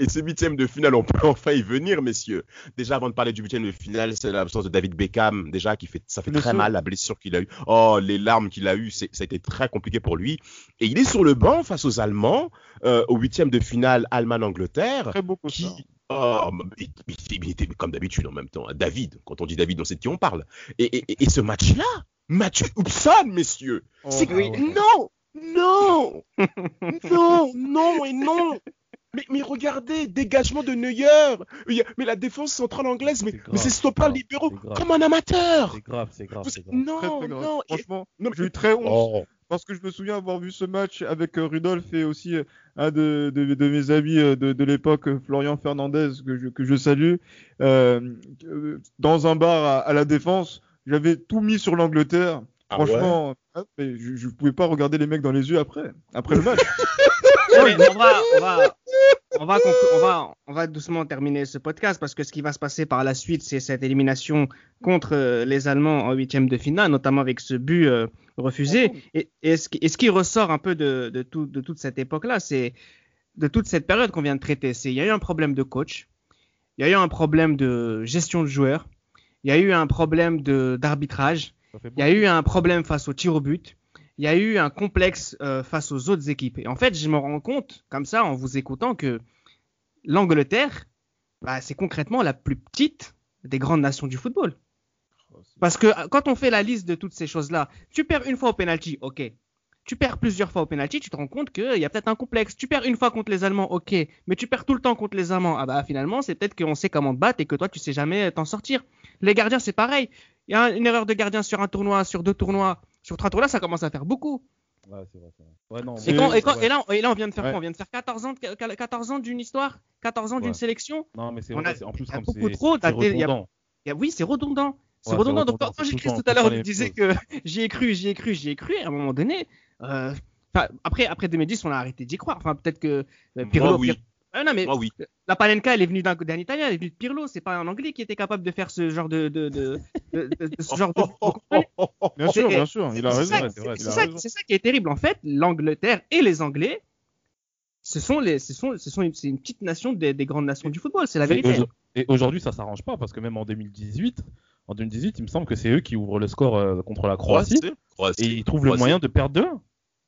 [SPEAKER 3] Et ce huitième de finale, on peut enfin y venir, messieurs. Déjà, avant de parler du huitième de finale, c'est l'absence de David Beckham, déjà, qui fait, ça fait
[SPEAKER 5] Le
[SPEAKER 3] très mal, la blessure qu'il a eue. Oh, les larmes qu'il a eues, c'est- ça a été très compliqué pour lui. Et il est sur le banc face aux Allemands, euh, au huitième de finale Allemagne-Angleterre.
[SPEAKER 5] Très beau
[SPEAKER 3] Qui. Oh, mais- mais- mais- il était comme d'habitude en même temps. hein. David, quand on dit David, on sait de qui on parle. Et, et- et- et ce match-là, Mathieu Hubson, messieurs,
[SPEAKER 5] Oh,
[SPEAKER 3] c'est
[SPEAKER 5] bah ouais.
[SPEAKER 3] non, non, non, non et non. Mais, mais regardez, dégagement de Neuer. Mais la défense centrale anglaise, mais
[SPEAKER 4] C'est grave,
[SPEAKER 3] mais c'est stopper
[SPEAKER 4] c'est grave,
[SPEAKER 3] libéraux comme un amateur.
[SPEAKER 4] C'est grave, c'est grave, c'est grave.
[SPEAKER 3] Non,
[SPEAKER 5] Très, très grave.
[SPEAKER 3] non. et-
[SPEAKER 5] Franchement,
[SPEAKER 3] non, mais-
[SPEAKER 5] j'ai eu très honte.
[SPEAKER 3] Oh.
[SPEAKER 5] Parce que je me souviens avoir vu ce match avec euh, Rudolf et aussi euh, un de, de, de mes amis euh, de, de l'époque, euh, Florian Fernandez, que je, que je salue, dans un bar à, à la Défense. J'avais tout mis sur l'Angleterre.
[SPEAKER 3] Ah
[SPEAKER 5] Franchement, ah, je, je pouvais pas regarder les mecs dans les yeux après, après le match.
[SPEAKER 1] mais on va, on va, on va, on, va, on va doucement terminer ce podcast parce que ce qui va se passer par la suite, c'est cette élimination contre euh, les Allemands en huitième de finale, notamment avec ce but euh, refusé. Et, et, ce qui, et ce qui ressort un peu de, de, tout, de toute cette époque-là, c'est de toute cette période qu'on vient de traiter, c'est il y a eu un problème de coach, il y a eu un problème de gestion de joueurs, il y a eu un problème de d'arbitrage, il y a eu un problème face au tir au but, il y a eu un complexe euh, face aux autres équipes. Et en fait, je me rends compte, comme ça, en vous écoutant, que l'Angleterre, bah, c'est concrètement la plus petite des grandes nations du football. Parce que euh, quand on fait la liste de toutes ces choses-là, tu perds une fois au penalty, ok. Tu perds plusieurs fois au penalty, tu te rends compte qu'il y a peut-être un complexe. Tu perds une fois contre les Allemands, ok. Mais tu perds tout le temps contre les Allemands. Ah bah finalement, c'est peut-être qu'on sait comment te battre et que toi, tu sais jamais t'en sortir. Les gardiens, c'est pareil. Il y a une erreur de gardien sur un tournoi, sur deux tournois, sur trois tournois, ça commence à faire beaucoup.
[SPEAKER 4] Ouais, c'est vrai, c'est vrai. Ouais, non,
[SPEAKER 1] Et, quand, et, quand- et là, et là, on vient de faire
[SPEAKER 5] Ouais.
[SPEAKER 1] quoi On vient de faire 14 ans, de- 14 ans d'une histoire? 14 ans d'une sélection?
[SPEAKER 4] Non, mais c'est en plus, comme
[SPEAKER 1] beaucoup trop
[SPEAKER 4] redondant.
[SPEAKER 1] Il y a- Oui, c'est redondant. C'est redondant. Donc, quand, j'ai
[SPEAKER 4] tout
[SPEAKER 1] à l'heure, disait
[SPEAKER 4] les
[SPEAKER 1] que j'y ai cru, j'y ai cru, j'y ai cru. À un moment donné, euh, après, après 2010, on a arrêté d'y croire. Enfin, peut-être que euh, Pirlo.
[SPEAKER 3] oui.
[SPEAKER 1] Ah, non, mais
[SPEAKER 3] Moi, oui.
[SPEAKER 1] la Palenka, elle est venue d'un d'un Italien, elle est venue de Pirlo. C'est pas un Anglais qui était capable de faire ce genre de, de, de, de- de- de ce genre de.
[SPEAKER 5] Bien sûr, bien sûr, il a raison.
[SPEAKER 4] c'est
[SPEAKER 1] ça,
[SPEAKER 5] raison.
[SPEAKER 1] c'est ça qui est terrible. En fait, l'Angleterre et les Anglais, ce sont les, ce sont, ce sont une, c'est une petite nation des, des grandes nations du football. C'est la
[SPEAKER 4] Et
[SPEAKER 1] vérité.
[SPEAKER 4] Et aujourd'hui, ça s'arrange pas parce que même en 2018, en 2018, il me semble que c'est eux qui ouvrent le score euh, contre la Croatie
[SPEAKER 3] Croatie.
[SPEAKER 4] et ils trouvent le moyen de perdre 2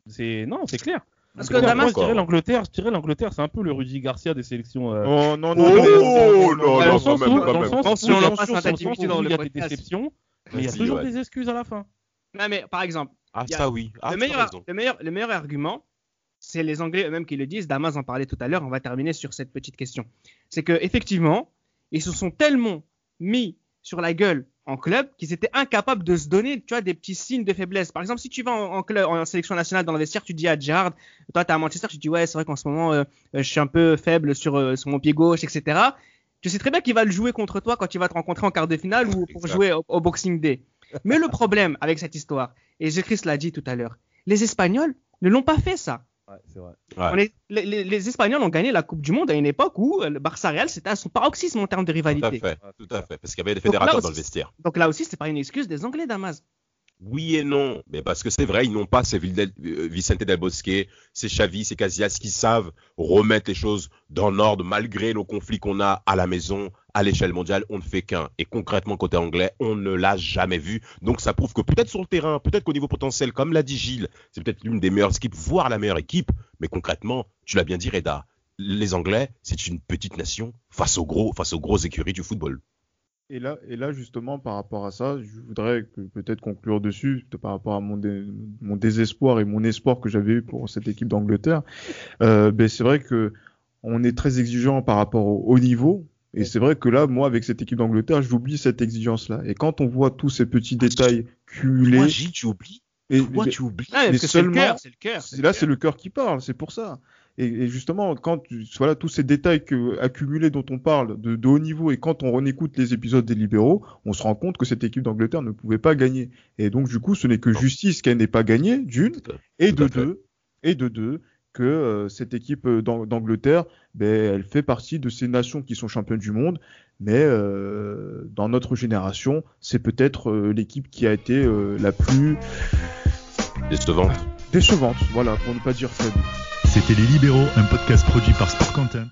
[SPEAKER 4] C'est non, c'est clair.
[SPEAKER 1] Parce que
[SPEAKER 4] moi,
[SPEAKER 1] Damas-
[SPEAKER 4] je dirais l'Angleterre, je dirais l'Angleterre, c'est un peu le Rudy Garcia des sélections. euh,
[SPEAKER 5] Oh non,
[SPEAKER 3] Oh,
[SPEAKER 5] non, non, non, non,
[SPEAKER 3] non,
[SPEAKER 5] non,
[SPEAKER 3] non,
[SPEAKER 4] dans le
[SPEAKER 3] quand
[SPEAKER 4] sens
[SPEAKER 3] même,
[SPEAKER 4] où,
[SPEAKER 3] quand
[SPEAKER 4] dans le
[SPEAKER 3] même.
[SPEAKER 4] sens où-
[SPEAKER 1] Attention,
[SPEAKER 4] dans
[SPEAKER 1] on
[SPEAKER 4] le
[SPEAKER 1] passe
[SPEAKER 4] sens
[SPEAKER 1] un
[SPEAKER 4] où
[SPEAKER 1] activité dans
[SPEAKER 4] il y a des déceptions, mais il y a toujours des excuses à la fin.
[SPEAKER 1] Non, mais par exemple,
[SPEAKER 3] Ah, ça oui. Ah,
[SPEAKER 1] le, meilleur, le, meilleur, le meilleur argument, c'est les Anglais eux-mêmes qui le disent. Damas en parlait tout à l'heure. On va terminer sur cette petite question. C'est que effectivement, ils se sont tellement mis sur la gueule en club qu'ils étaient incapables de se donner, tu vois, des petits signes de faiblesse. Par exemple, si tu vas en, en club, en sélection nationale dans le vestiaire, tu dis à Gerrard, toi, t'es à Manchester, tu dis ouais, c'est vrai qu'en ce moment, euh, euh, je suis un peu faible sur, euh, sur mon pied gauche, etc. Tu sais très bien qu'il va le jouer contre toi quand il va te rencontrer en quart de finale ou pour jouer au, au Boxing Day. Mais le problème avec cette histoire, et Chris l'a dit tout à l'heure, les Espagnols ne l'ont pas fait ça.
[SPEAKER 4] Ouais, c'est vrai.
[SPEAKER 3] Ouais.
[SPEAKER 1] On est- les, les- les Espagnols ont gagné la Coupe du Monde à une époque où euh, le Barça Real c'était à son paroxysme en termes de
[SPEAKER 3] Tout à
[SPEAKER 1] rivalité.
[SPEAKER 3] fait, tout à fait. Parce qu'il y avait des fédérateurs
[SPEAKER 1] aussi-
[SPEAKER 3] dans le vestiaire.
[SPEAKER 1] Donc là aussi, c'est pas une excuse des Anglais, Damas.
[SPEAKER 3] Oui et non, mais parce que c'est vrai, ils n'ont pas ces euh, Vicente Del Bosque, ces Xavi, ces Casillas qui savent remettre les choses dans l'ordre malgré nos conflits qu'on a à la maison, à l'échelle mondiale, on ne fait qu'un. Et concrètement, côté anglais, on ne l'a jamais vu. Donc ça prouve que peut-être sur le terrain, peut-être qu'au niveau potentiel, comme l'a dit Gilles, c'est peut-être l'une des meilleures équipes, voire la meilleure équipe, mais concrètement, tu l'as bien dit Reda, les Anglais, c'est une petite nation face aux gros, face aux grosses écuries du football.
[SPEAKER 5] Et là, et là, justement, par rapport à ça, je voudrais peut-être conclure dessus, par rapport à mon, dé- mon désespoir et mon espoir que j'avais eu pour cette équipe d'Angleterre. Euh, ben, c'est vrai que on est très exigeant par rapport au haut niveau. Et c'est vrai que là, moi, avec cette équipe d'Angleterre, j'oublie cette exigence-là. Et quand on voit tous ces petits détails cumulés,
[SPEAKER 3] Gilles, tu oublies
[SPEAKER 5] et, mais-
[SPEAKER 3] tu oublies
[SPEAKER 1] Ah,
[SPEAKER 5] Mais seulement-
[SPEAKER 1] cœur, c'est le cœur.
[SPEAKER 5] là, c'est le cœur qui parle, c'est pour ça. Et, et justement, quand tu- voilà tous ces détails que, accumulés dont on parle de, de haut niveau, et quand on réécoute les épisodes des libéraux, on se rend compte que cette équipe d'Angleterre ne pouvait pas gagner. Et donc, du coup, ce n'est que justice qu'elle n'ait pas gagné, d'une, et de deux, et de deux, que euh, cette équipe euh, d'Ang- d'Angleterre, ben, elle fait partie de ces nations qui sont championnes du monde, mais euh, dans notre génération, c'est peut-être euh, l'équipe qui a été euh, la plus
[SPEAKER 3] décevante.
[SPEAKER 5] Décevante, voilà, pour ne pas dire faible.
[SPEAKER 2] C'était Les Libéraux, un podcast produit par Sport Content.